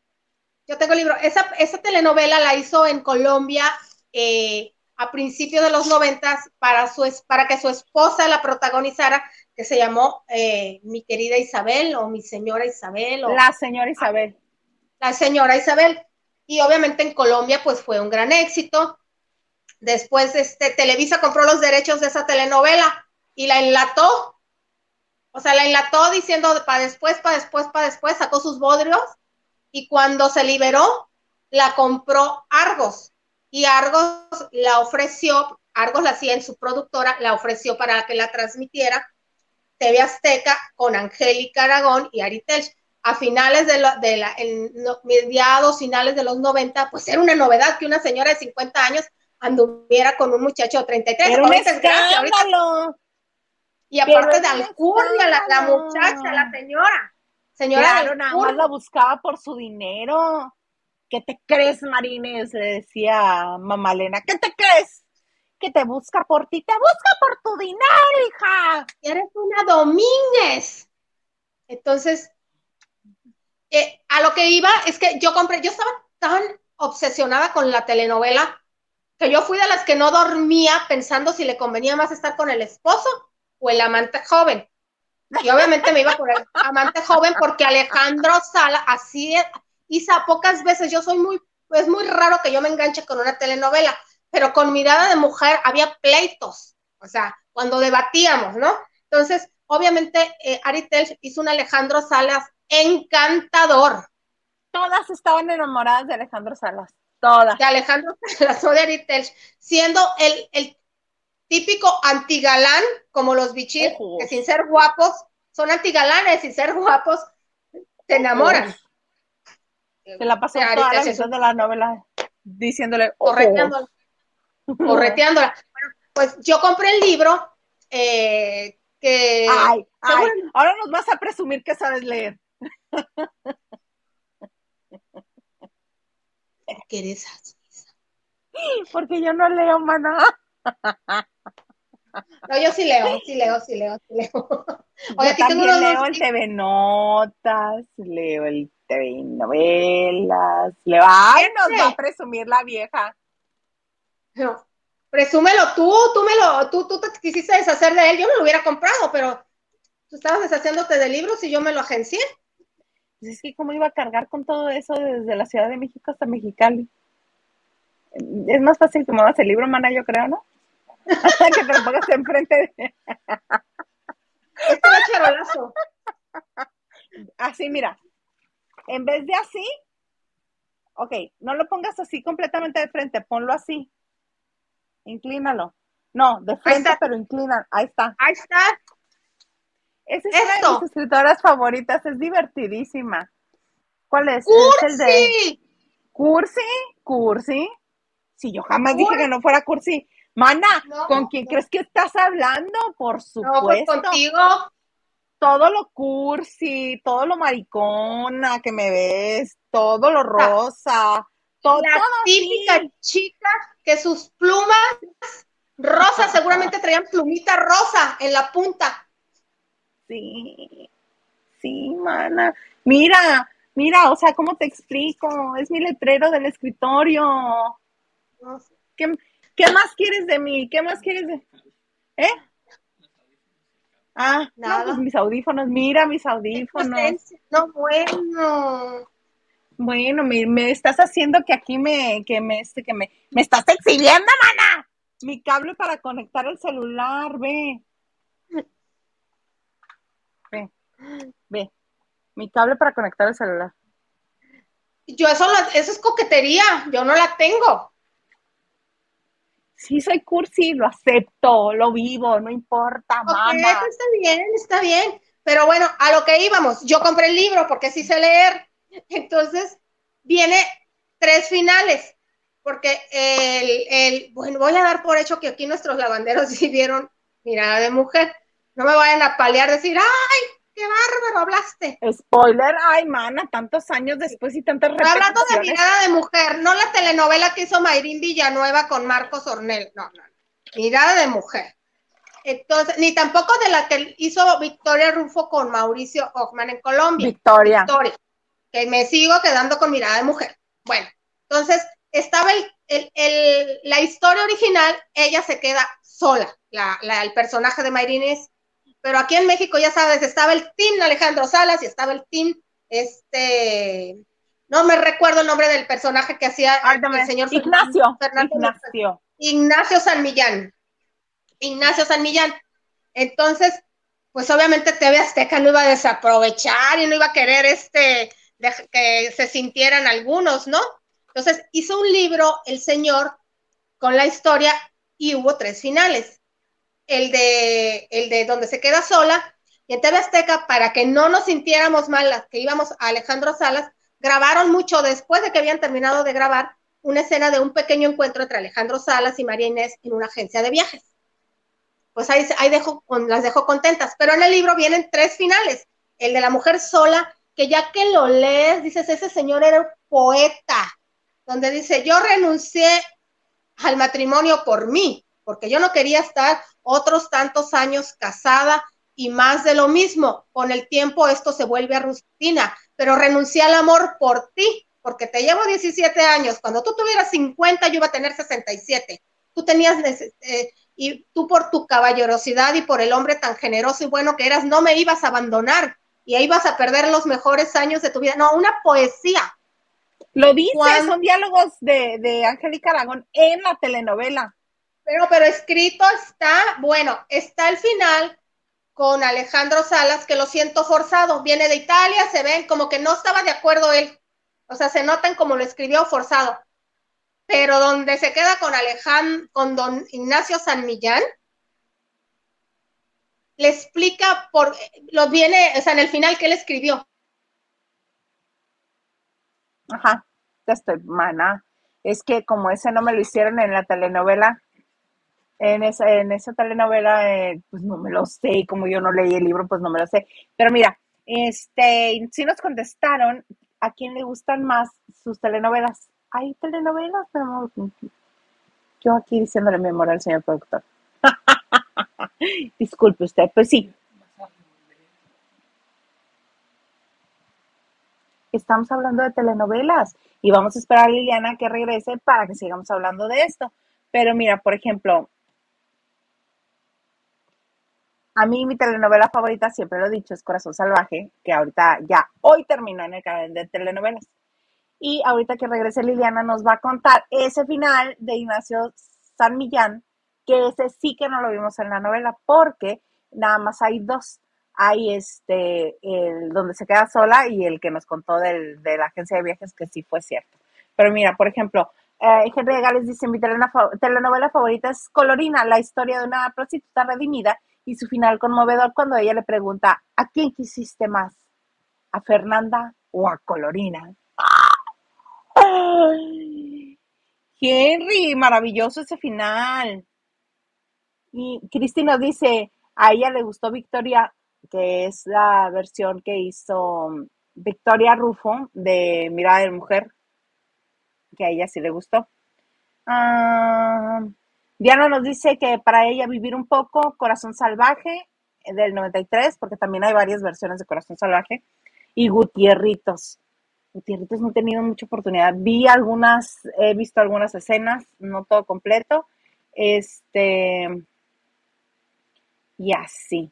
Speaker 2: Yo tengo el libro. Esa, esa telenovela la hizo en Colombia eh, a principios de los noventas para, su, para que su esposa la protagonizara, que se llamó eh, Mi querida Isabel o Mi señora Isabel o
Speaker 1: La señora Isabel.
Speaker 2: la señora Isabel. Y obviamente en Colombia pues fue un gran éxito. Después este, Televisa compró los derechos de esa telenovela y la enlató. O sea, la enlató diciendo para después, para después, para después, sacó sus bodrios y cuando se liberó, la compró Argos. Y Argos la ofreció, Argos la hacía en su productora, la ofreció para que la transmitiera TV Azteca con Angélica Aragón y Ari Telch a finales de, lo- de la, en mediados, finales de los 90, pues era una novedad que una señora de 50 años anduviera con un muchacho de 33.
Speaker 1: Era un
Speaker 2: Ahorita es gracia, ahorita-
Speaker 1: escándalo.
Speaker 2: y aparte de alcurnia, la, la
Speaker 1: escándalo.
Speaker 2: muchacha, la señora. Señora
Speaker 1: Claro, nada más la buscaba por su dinero. ¿Qué te crees, Marines? Le decía mamá Elena. ¿Qué te crees? Que te busca por ti. Te busca por tu dinero, hija.
Speaker 2: eres una Domínguez. Entonces, eh, a lo que iba es que yo compré, yo estaba tan obsesionada con la telenovela que yo fui de las que no dormía pensando si le convenía más estar con el esposo o el amante joven. Y obviamente me iba por el amante joven porque Alejandro Sala, así es, pocas veces, yo soy muy, es muy raro que yo me enganche con una telenovela, pero con mirada de mujer había pleitos, o sea, cuando debatíamos, ¿no? Entonces, obviamente, eh, Ari Telch hizo un Alejandro Salas encantador,
Speaker 1: Todas estaban enamoradas de Alejandro Salas. Todas.
Speaker 2: de Alejandro Salas, no de Ari Telch, siendo el, el típico antigalán, como los bichir,
Speaker 1: Ojo.
Speaker 2: que sin ser guapos, son antigalanes, sin ser guapos, se enamoran.
Speaker 1: Se la
Speaker 2: Ari
Speaker 1: toda la mitad de la novela diciéndole,
Speaker 2: correteándola. correteándola. Bueno, pues yo compré el libro eh, que
Speaker 1: Ay, ay, ahora nos vas a presumir que sabes leer.
Speaker 2: que eres así.
Speaker 1: Porque yo no leo, maná.
Speaker 2: No, yo sí leo, sí leo, sí leo, sí leo.
Speaker 1: Oye, yo también leo el TV Notas, leo el TV Novelas, leo... ¡Ay, nos va a presumir la vieja!
Speaker 2: No, presúmelo tú, tú me lo, tú, tú te quisiste deshacer de él, yo me lo hubiera comprado, pero tú estabas deshaciéndote de libros y yo me lo agencié.
Speaker 1: Pues es que cómo iba a cargar con todo eso desde la Ciudad de México hasta Mexicali. Es más fácil que muevas el libro, mana, yo creo, ¿no? Hasta que te lo pongas enfrente de...
Speaker 2: Este charolazo.
Speaker 1: Así, mira. En vez de así, ok, no lo pongas así completamente de frente, ponlo así. Inclínalo. No, de frente, pero inclina. Ahí está.
Speaker 2: Ahí está.
Speaker 1: Esa es una de mis escritoras favoritas, es divertidísima. ¿Cuál es?
Speaker 2: ¡Cursi!
Speaker 1: ¿Es el de Cursi? ¿Cursi? Si yo jamás dije que no fuera Cursi. Mana, ¿con quién crees que estás hablando? Por pues supuesto.
Speaker 2: contigo.
Speaker 1: Todo lo cursi, todo lo maricona que me ves, todo lo rosa, todo,
Speaker 2: La típica chica que sus plumas rosas seguramente traían plumita rosa en la punta.
Speaker 1: Sí, sí, mana. Mira, mira, o sea, ¿cómo te explico? Es mi letrero del escritorio. No sé. ¿Qué, ¿Qué más quieres de mí? ¿Qué más quieres de...? ¿Eh? Ah, Nada. No, pues mis audífonos, mira mis audífonos.
Speaker 2: No, bueno.
Speaker 1: Bueno, me, me, estás haciendo que aquí me, que me, este, que me, me estás exhibiendo, mana. Mi cable para conectar el celular, ve. Ve, ve. Mi cable para conectar el celular.
Speaker 2: Yo eso, eso es coquetería, yo no la tengo
Speaker 1: sí soy cursi, lo acepto, lo vivo, no importa, mamá.
Speaker 2: está bien, está bien. Pero bueno, a lo que íbamos, yo compré el libro porque sí sé leer. Entonces, viene tres finales, porque el, el, bueno, voy a dar por hecho que aquí nuestros lavanderos sí vieron mirada de mujer. No me vayan a paliar, decir, ¡ay! ¡Qué bárbaro hablaste!
Speaker 1: Spoiler, ay, mana, tantos años después y tantas.
Speaker 2: Hablando de mirada de mujer, no la telenovela que hizo Mayrín Villanueva con Marcos Ornel, no, no, mirada de mujer. Entonces, ni tampoco de la que hizo Victoria Rufo con Mauricio Ockman en Colombia.
Speaker 1: Victoria.
Speaker 2: Victoria. Que me sigo quedando con mirada de mujer. Bueno, entonces, estaba el, el, la historia original, ella se queda sola. La, la, el personaje de Mayrín es pero aquí en México, ya sabes, estaba el team Alejandro Salas y estaba el team, este, no me recuerdo el nombre del personaje que hacía el señor
Speaker 1: Ignacio. Fernando,
Speaker 2: Ignacio. Ignacio San Millán. Ignacio San Millán. Entonces, pues obviamente TV Azteca no iba a desaprovechar y no iba a querer este que se sintieran algunos, ¿no? Entonces hizo un libro el señor con la historia y hubo tres finales el de, el de donde se queda sola, y en TV Azteca, para que no nos sintiéramos mal que íbamos a Alejandro Salas, grabaron mucho después de que habían terminado de grabar una escena de un pequeño encuentro entre Alejandro Salas y María Inés en una agencia de viajes. Pues ahí, ahí dejo, las dejo contentas. Pero en el libro vienen tres finales. El de la mujer sola, que ya que lo lees, dices, ese señor era un poeta, donde dice, yo renuncié al matrimonio por mí, porque yo no quería estar otros tantos años casada y más de lo mismo. Con el tiempo esto se vuelve a rutina, pero renuncié al amor por ti, porque te llevo 17 años. Cuando tú tuvieras 50, yo iba a tener 67. Tú tenías, eh, y tú por tu caballerosidad y por el hombre tan generoso y bueno que eras, no me ibas a abandonar y ahí ibas a perder los mejores años de tu vida. No, una poesía.
Speaker 1: Lo dice, son diálogos de, de Angélica Aragón en la telenovela.
Speaker 2: Pero, pero escrito está, bueno, está el final con Alejandro Salas, que lo siento forzado, viene de Italia, se ven como que no estaba de acuerdo él, o sea, se notan como lo escribió forzado, pero donde se queda con Alejandro, con don Ignacio San Millán, le explica por, lo viene, o sea, en el final que él escribió.
Speaker 1: Ajá, ya estoy, mana. Es que como ese no me lo hicieron en la telenovela, en esa, en esa telenovela, eh, pues no me lo sé, como yo no leí el libro, pues no me lo sé. Pero mira, este, sí nos contestaron a quién le gustan más sus telenovelas. ¿Hay telenovelas? Yo aquí diciéndole mi amor al señor productor. Disculpe usted, pues sí. Estamos hablando de telenovelas y vamos a esperar a Liliana que regrese para que sigamos hablando de esto. Pero mira, por ejemplo, a mí mi telenovela favorita, siempre lo he dicho, es Corazón Salvaje, que ahorita ya hoy terminó en el canal de telenovelas. Y ahorita que regrese Liliana nos va a contar ese final de Ignacio San Millán, que ese sí que no lo vimos en la novela, porque nada más hay dos. Hay este, el donde se queda sola y el que nos contó del, de la agencia de viajes, que sí fue cierto. Pero mira, por ejemplo, eh, Henry Gales dice, mi telenovela favorita es Colorina, la historia de una prostituta redimida y su final conmovedor cuando ella le pregunta, ¿a quién quisiste más? ¿A Fernanda o a Colorina? Henry, maravilloso ese final. Y Cristina dice, a ella le gustó Victoria, que es la versión que hizo Victoria Rufo de Mirada de Mujer, que a ella sí le gustó. Ah, Diana nos dice que para ella vivir un poco, Corazón Salvaje del 93, porque también hay varias versiones de Corazón Salvaje, y Gutierritos. Gutierritos no he tenido mucha oportunidad. Vi algunas, he visto algunas escenas, no todo completo. Este, y así.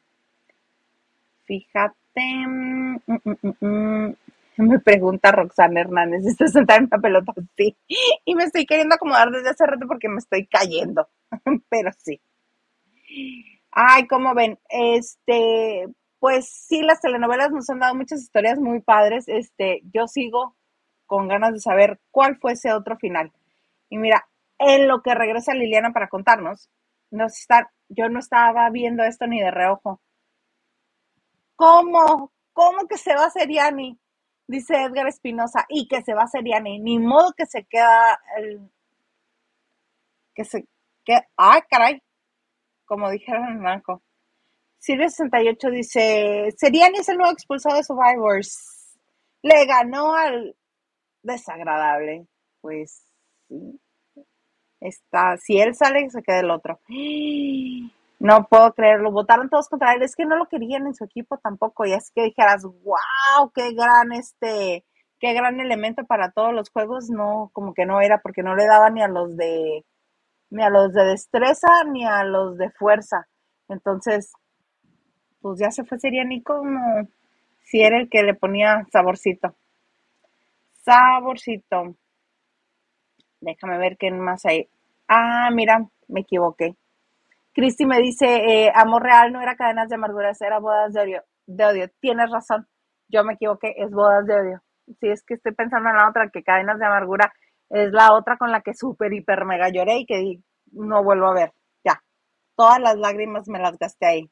Speaker 1: Fíjate. Mm, mm, mm, me pregunta Roxana Hernández, ¿estás sentada en una pelota? Sí. Y me estoy queriendo acomodar desde hace rato porque me estoy cayendo. Pero sí. Ay, como ven, este, pues sí, las telenovelas nos han dado muchas historias muy padres. Este, yo sigo con ganas de saber cuál fue ese otro final. Y mira, en lo que regresa Liliana para contarnos, no está, yo no estaba viendo esto ni de reojo. ¿Cómo? ¿Cómo que se va a Seriani? Dice Edgar Espinosa, y que se va Seriani. Ni modo que se queda el, que se que, ah, caray, como dijeron en blanco. Silvia 68 dice, Seriani es el nuevo expulsado de Survivors. Le ganó al desagradable. Pues sí. Está, si él sale, se queda el otro. No puedo creerlo. Votaron todos contra él. Es que no lo querían en su equipo tampoco. Y así que dijeras, wow, qué gran este, qué gran elemento para todos los juegos. No, como que no era, porque no le daba ni a los de, ni a los de destreza, ni a los de fuerza. Entonces, pues ya se fue Seriani como si era el que le ponía saborcito. Saborcito. Déjame ver qué más hay. Ah, mira, me equivoqué. Cristi me dice, eh, amor real no era cadenas de amarguras, era bodas de odio. de odio. Tienes razón, yo me equivoqué, es bodas de odio. Si es que estoy pensando en la otra, que cadenas de amargura es la otra con la que súper, hiper, mega lloré y que no vuelvo a ver. Ya, todas las lágrimas me las gasté ahí.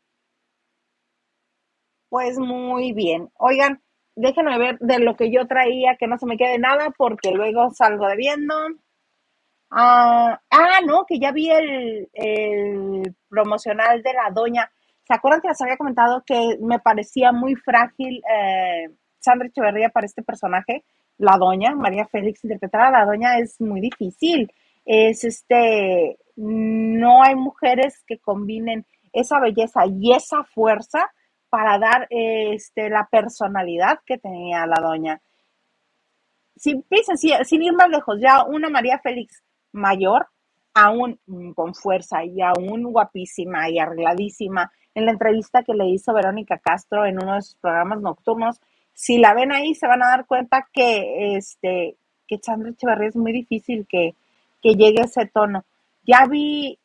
Speaker 1: Pues muy bien. Oigan, déjenme ver de lo que yo traía, que no se me quede nada, porque luego salgo debiendo. Ah, ah, no, que ya vi el, el, promocional de la doña. ¿Se acuerdan que les había comentado que me parecía muy frágil eh, Sandra Echeverría para este personaje? La doña, María Félix, interpretar a la doña es muy difícil. Es este, no hay mujeres que combinen esa belleza y esa fuerza para dar este, la personalidad que tenía la doña. Sin, sin ir más lejos, ya una María Félix mayor, aún con fuerza y aún guapísima y arregladísima. En la entrevista que le hizo Verónica Castro en uno de sus programas nocturnos, si la ven ahí se van a dar cuenta que este que Chandra Echeverría es muy difícil que, que llegue a ese tono. Ya vi,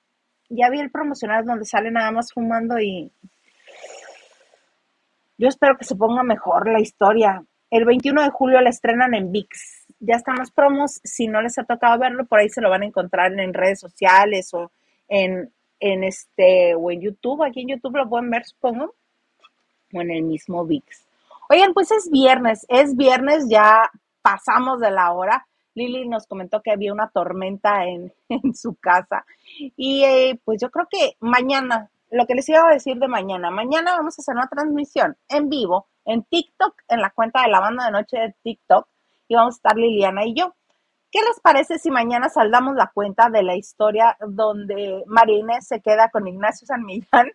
Speaker 1: ya vi el promocional donde sale nada más fumando y yo espero que se ponga mejor la historia. El 21 de julio la estrenan en VIX. Ya están los promos. Si no les ha tocado verlo, por ahí se lo van a encontrar en redes sociales o en, en este o en YouTube. Aquí en YouTube lo pueden ver, supongo. O en el mismo VIX. Oigan, pues es viernes. Es viernes, ya pasamos de la hora. Lili nos comentó que había una tormenta en, en su casa. Y eh, pues yo creo que mañana, lo que les iba a decir de mañana, mañana vamos a hacer una transmisión en vivo en TikTok, en la cuenta de la banda de noche de TikTok, y vamos a estar Liliana y yo. ¿Qué les parece si mañana saldamos la cuenta de la historia donde María se queda con Ignacio San Millán?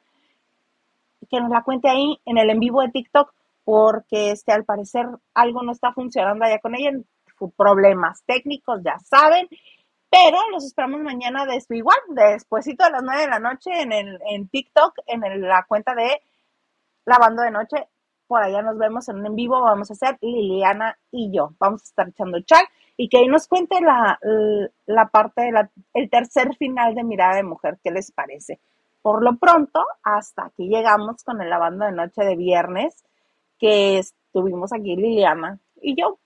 Speaker 1: Que nos la cuente ahí en el en vivo de TikTok, porque este, al parecer algo no está funcionando allá con ella, problemas técnicos, ya saben, pero los esperamos mañana de igual, despuésito de las 9 de la noche en, el, en TikTok, en la cuenta de Lavando de Noche. Por allá nos vemos en un en vivo, vamos a hacer Liliana y yo. Vamos a estar echando chat y que ahí nos cuente la, la parte del el tercer final de Mirada de Mujer, ¿qué les parece? Por lo pronto, hasta aquí llegamos con el lavando de noche de viernes, que estuvimos aquí Liliana y yo.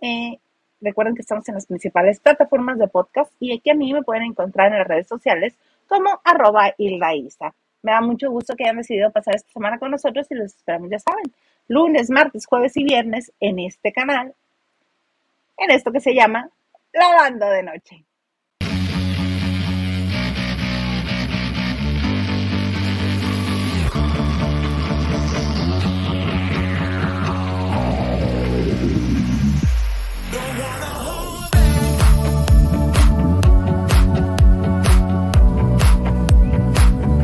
Speaker 1: Eh, recuerden que estamos en las principales plataformas de podcast y aquí a mí me pueden encontrar en las redes sociales como arroba Isa. Me da mucho gusto que hayan decidido pasar esta semana con nosotros y los esperamos, ya saben, lunes, martes, jueves y viernes en este canal en esto que se llama Lavando de Noche.